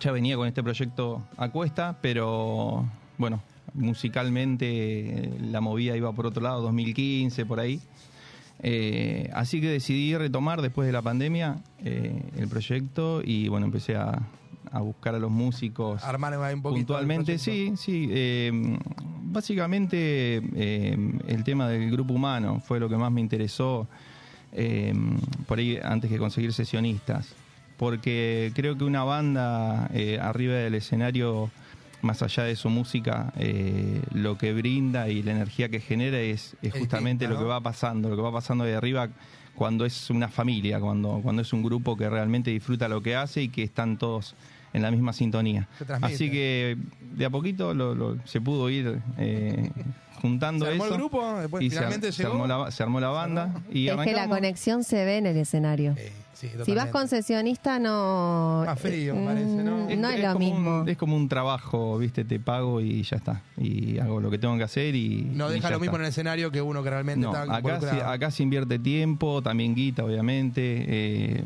ya venía con este proyecto a cuesta, pero bueno, musicalmente eh, la movida iba por otro lado, 2015, por ahí. Eh, así que decidí retomar después de la pandemia eh, el proyecto y bueno, empecé a, a buscar a los músicos Armar un poquito. puntualmente. Sí, sí. eh, básicamente el tema del grupo humano fue lo que más me interesó por ahí antes que conseguir sesionistas. Porque creo que una banda eh, arriba del escenario, más allá de su música, eh, lo que brinda y la energía que genera es, justamente lo que va pasando, lo que va pasando de arriba cuando es una familia, cuando, cuando es un grupo que realmente disfruta lo que hace y que están todos en la misma sintonía. Así que de a poquito lo- lo- se pudo ir eh, juntando Se armó el eso. grupo, después y se ar- finalmente se, llegó. armó la, se armó la banda. Y Es que la conexión se ve en el escenario. Sí, sí, Si vas totalmente. con sesionista, no. Más frío, eh, parece, ¿no? mm, No es, lo como mismo. Un, es como un trabajo, ¿viste? Te pago y ya está. Y hago lo que tengo que hacer y. No y deja ya lo mismo está. en el escenario que uno que realmente No, está acá se, acá se invierte tiempo, también guita, obviamente.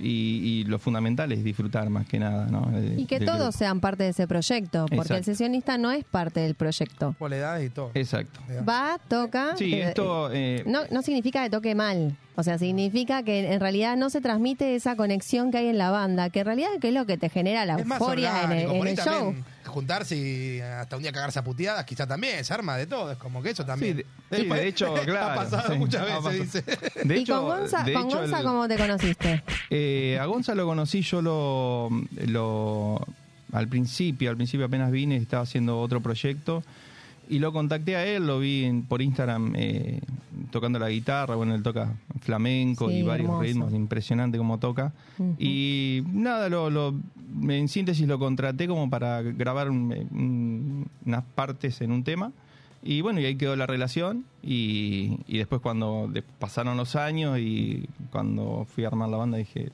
Eh, y, y lo fundamental es disfrutar más que nada, ¿no? De- Y que todos grupo. sean parte de ese proyecto, porque el sesionista no es parte del proyecto. Das y todo. Exacto. Va, toca. Sí, te- esto. eh, No, no significa que toque mal. O sea, significa que en realidad no se transmite esa conexión que hay en la banda, que en realidad que es lo que te genera la Es más euforia en el, en Por show. también juntarse y hasta un día cagarse a puteadas, quizá también, se arma de todo. Es como que eso también. Sí, de- sí, de hecho, claro, ha pasado sí, muchas ha veces, pasado. dice. de ¿Y hecho, con Gonza, de con hecho, Gonza el- cómo te conociste? Eh, a Gonza lo conocí yo lo, lo al principio, al principio apenas vine, estaba haciendo otro proyecto y lo contacté a él, lo vi en- por Instagram eh, tocando la guitarra, bueno, él toca flamenco Sí, y varios hermoso. ritmos, impresionante como toca. Y nada, lo, lo- en síntesis lo contraté como para grabar un- un- unas partes en un tema. Y bueno, y ahí quedó la relación. Y, y después cuando de- pasaron los años y cuando fui a armar la banda dije,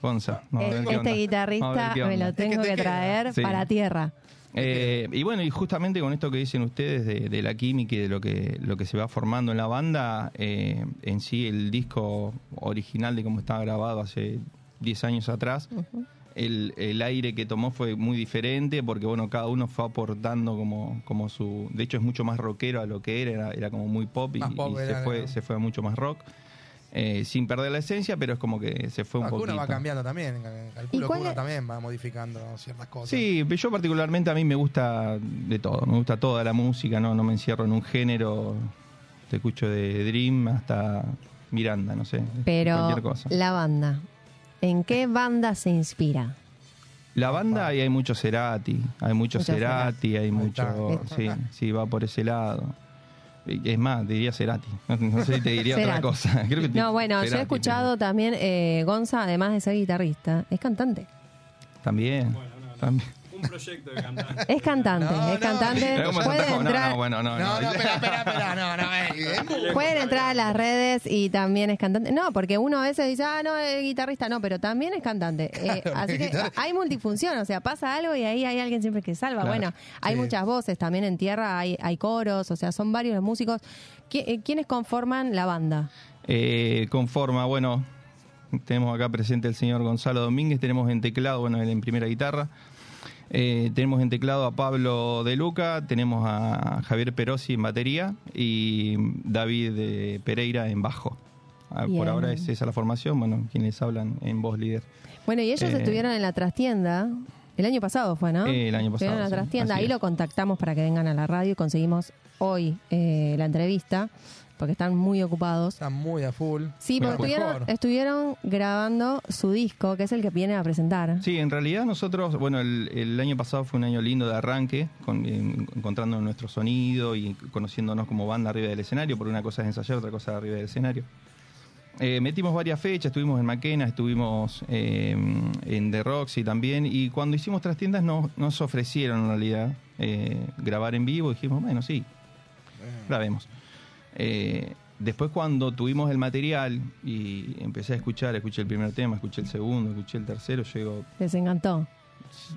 Gonza, ver qué este guitarrista me onda". lo tengo te que queda. traer Sí. para tierra. Eh, y bueno, y justamente con esto que dicen ustedes de, de la química y de lo que, lo que se va formando en la banda, eh, en sí el disco original de cómo estaba grabado hace 10 años atrás, el, el aire que tomó fue muy diferente porque bueno, cada uno fue aportando como, como su... De hecho es mucho más rockero a lo que era, era, era como muy pop y, Más pop y se, fue, ¿no? se fue a mucho más rock. Eh, sin perder la esencia, pero es como que se fue un Uno poquito. va cambiando también. Calculo que uno es- también va modificando ciertas cosas. Sí, yo particularmente a mí me gusta de todo, me gusta toda la música, no, no me encierro en un género, te escucho de Dream hasta Miranda, no sé, Pero cualquier cosa. la banda, ¿en qué banda se inspira? La banda ahí hay mucho Cerati, hay mucho, Mucho Cerati, hay mucho, sí, sí, va por ese lado. Es más, diría Cerati, no, no sé si te diría otra cosa. Creo que te- No, bueno, yo he escuchado también, eh, Gonza, además de ser guitarrista, es cantante. También, también. Un proyecto de cantante. Es cantante, No, es no, cantante. Pueden Fe, no, entrar, no, bueno, no, No, no. no, espera, espera, espera. No, no, eh, eh. pueden entrar a las redes y también es cantante. No, porque uno a veces dice, ah, no, es guitarrista. No, pero también es cantante. Eh, Claro, así que guitarra- hay multifunción, o sea, pasa algo y ahí hay alguien siempre que salva. Claro, Bueno, hay sí. muchas voces, también en tierra hay, hay coros, o sea, son varios los músicos. ¿Qui- eh, ¿Quiénes conforman la banda? Eh, conforma, bueno, tenemos acá presente el señor Gonzalo Domínguez, tenemos en teclado, bueno, él en primera guitarra, Eh, tenemos en teclado a Pablo De Luca, tenemos a Javier Perosi en batería y David eh, Pereira en bajo. Ah, Bien. Por ahora es esa la formación, bueno, quienes hablan en voz líder. Bueno, y ellos Eh, estuvieron en la trastienda. El año pasado fue, ¿no? Eh, el año pasado, Estuvieron en la trastienda. Ahí es. lo contactamos para que vengan a la radio y conseguimos hoy eh, la entrevista, porque están muy ocupados. Están muy a full. Sí, porque estuvieron, grabando su disco, que es el que viene a presentar. Sí, en realidad nosotros, bueno, el, el año pasado fue un año lindo de arranque, con, en- encontrando nuestro sonido y conociéndonos como banda arriba del escenario, porque una cosa es ensayar, otra cosa es arriba del escenario. Eh, metimos varias fechas, estuvimos en Maquena, estuvimos eh, en The Roxy también, y cuando hicimos trastiendas nos, nos ofrecieron en realidad eh, grabar en vivo, dijimos, bueno, sí, grabemos. Eh, después cuando tuvimos el material y empecé a escuchar, escuché el primer tema, escuché el segundo, escuché el tercero, digo, Les encantó.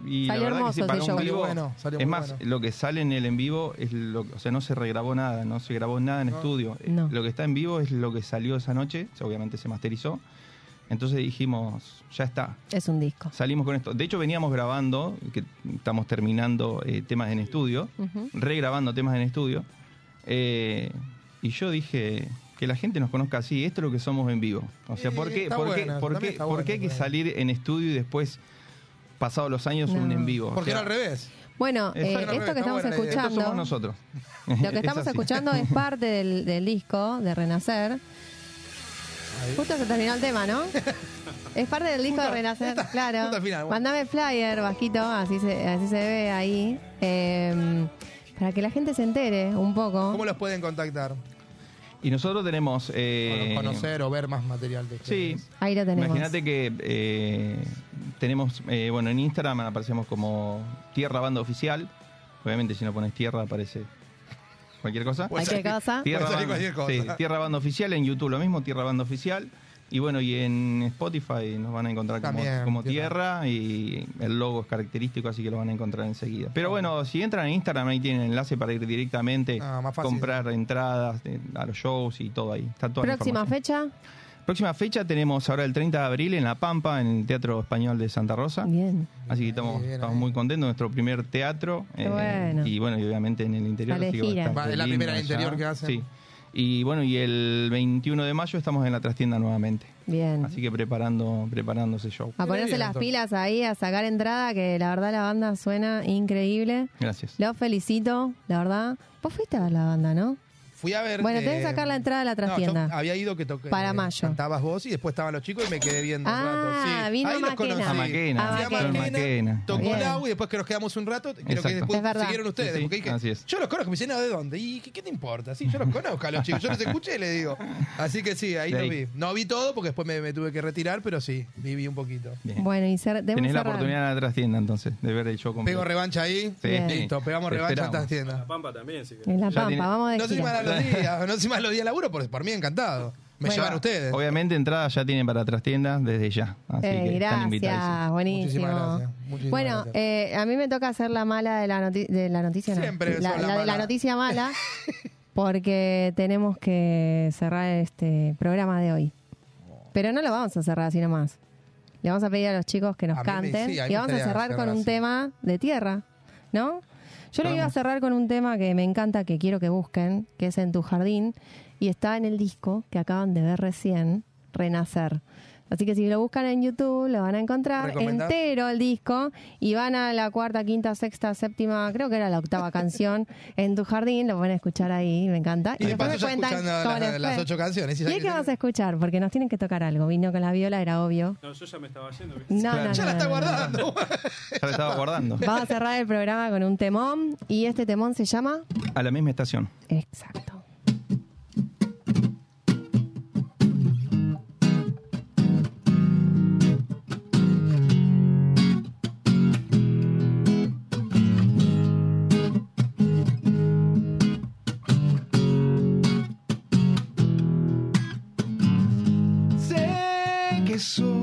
y Salió la verdad hermoso que sí, para ese un show. vivo, Salió bueno, salió es más, bueno. lo que sale en el en vivo es lo, o sea, no se regrabó nada, no se grabó nada en estudio. Eh, No. Lo que está en vivo es lo que salió esa noche, obviamente se masterizó. Entonces dijimos, ya está, Es un disco. salimos con esto. De hecho veníamos grabando, que estamos terminando eh, temas en estudio, regrabando temas en estudio. eh, y yo dije que la gente nos conozca así, esto es lo que somos en vivo. O sea, ¿por qué, por qué, por qué, por qué hay que salir en estudio y después pasado los años, No. un en vivo. ¿Por O qué no sea, al revés? Bueno, eh, esto revés, que está estamos escuchando, somos nosotros. lo que Es estamos escuchando es parte del, del disco de Renacer. Justo se terminó el tema, ¿no? Es parte del disco de Renacer, claro. al final, bueno. Flyer, Vasquito, así se, así se ve ahí. eh, para que la gente se entere un poco. ¿Cómo los pueden contactar? Y nosotros tenemos... eh, Bueno, conocer o ver más material de Sí, ustedes. Ahí lo tenemos. Imagínate que eh, tenemos, eh, bueno, en Instagram aparecemos como Tierra Banda Oficial. Obviamente, si no pones tierra, aparece cualquier cosa. Cualquier cosa. Tierra Banda, cualquier cosa. sí, Tierra Banda Oficial, en YouTube lo mismo, Tierra Banda Oficial. Y bueno, y en Spotify nos van a encontrar como, También, como Tierra. y el logo es característico, así que lo van a encontrar enseguida. Pero bueno, si entran en Instagram, ahí tienen enlace para ir directamente, Ah, más fácil. comprar entradas eh, a los shows y todo ahí. Está toda la Próxima información. fecha. Próxima fecha tenemos ahora el 30 de abril en La Pampa, en el Teatro Español de Santa Rosa. Bien. Así que estamos, Bien, estamos ahí. muy contentos, nuestro primer teatro. eh, Qué bueno. Y bueno, y obviamente en el interior. Sale así que va a gira. Va, es la lindo primera en allá. interior que hacen. Sí. Y bueno, y el 21 de mayo estamos en la trastienda nuevamente. Bien. Así que preparando, preparando ese show. A ponerse bien, las pilas ahí, a sacar entrada, que la verdad la banda suena increíble. Gracias. Los felicito, la verdad. Vos fuiste a ver la banda, ¿no? Fui a ver. Bueno, eh, tenés que sacar la entrada de la no, yo trastienda. había ido que toqué. Para eh, mayo. Cantabas vos y después estaban los chicos y me quedé viendo un Ah, rato. Sí. vino Ahí los Maquena. conocí. A Maquena, Ah, a Maquena. Maquena. Tocó el agua y después que nos quedamos un rato. Creo que después siguieron ustedes. Sí, sí, porque dije, así es. Yo los conozco. Me dicen, no, ¿de dónde? ¿Y qué, qué te importa? Sí, yo los conozco a los chicos. Yo los escuché, le digo. Así que sí, ahí ahí. vi. No vi todo porque después me, me tuve que retirar, pero sí, viví un poquito. Bien. Bueno, y debemos Tenés la oportunidad en la trastienda entonces, de ver el show completo. Pego revancha ahí. Sí. Listo, pegamos Te revancha en esperamos. esta tienda. Pampa también, querés. En la Pampa, vamos de No sé si los días, no más los días de laburo, por, por mí encantado. Me Bueno. llevan ustedes. Obviamente entradas ya tienen para trastienda desde ya. Así Eh, que están invitados. gracias, buenísimo. Muchísimas gracias, muchísimas bueno, gracias. eh, a mí me toca hacer la mala de la, noti- de la noticia. no. Siempre la, sos la la de la mala. noticia mala, porque tenemos que cerrar este programa de hoy. Pero no lo vamos a cerrar así nomás. Le vamos a pedir a los chicos que nos A mí me- canten sí, y vamos a cerrar con cerrar un así. tema de tierra, ¿no? Yo lo iba a cerrar con un tema que me encanta, que quiero que busquen, que es En tu jardín, y está en el disco que acaban de ver recién, Renacer. Así que si lo buscan en YouTube, lo van a encontrar entero el disco y van a la cuarta, quinta, sexta, séptima, creo que era la octava canción, En tu jardín, lo pueden escuchar ahí, me encanta. Y de paso ya escuchando cómo las, ocho canciones. ¿Y ya ahí que- qué vamos a escuchar? Porque nos tienen que tocar algo. Vino con la viola, era obvio. No, yo ya me estaba yendo. No, Claro. no, Ya no, la está no, no, no. guardando. Ya lo estaba guardando. Vamos a cerrar el programa con un temón y este temón se llama A la misma estación. Exacto. Sé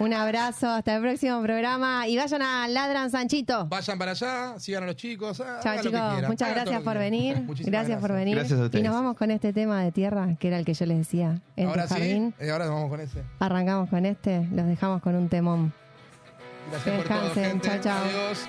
Un abrazo, hasta el próximo programa y vayan a Ladran Sanchito. Vayan para allá, sigan a los chicos. Chao chicos, muchas gracias por venir. Muchísimas gracias, gracias, por venir. Gracias a ustedes. Y nos vamos con este tema de tierra, que era el que yo les decía. En ahora jardín. Sí, ahora nos vamos con este. Arrancamos con este, los dejamos con un temón. Gracias que por todo, gente. Chao, chao. Adiós.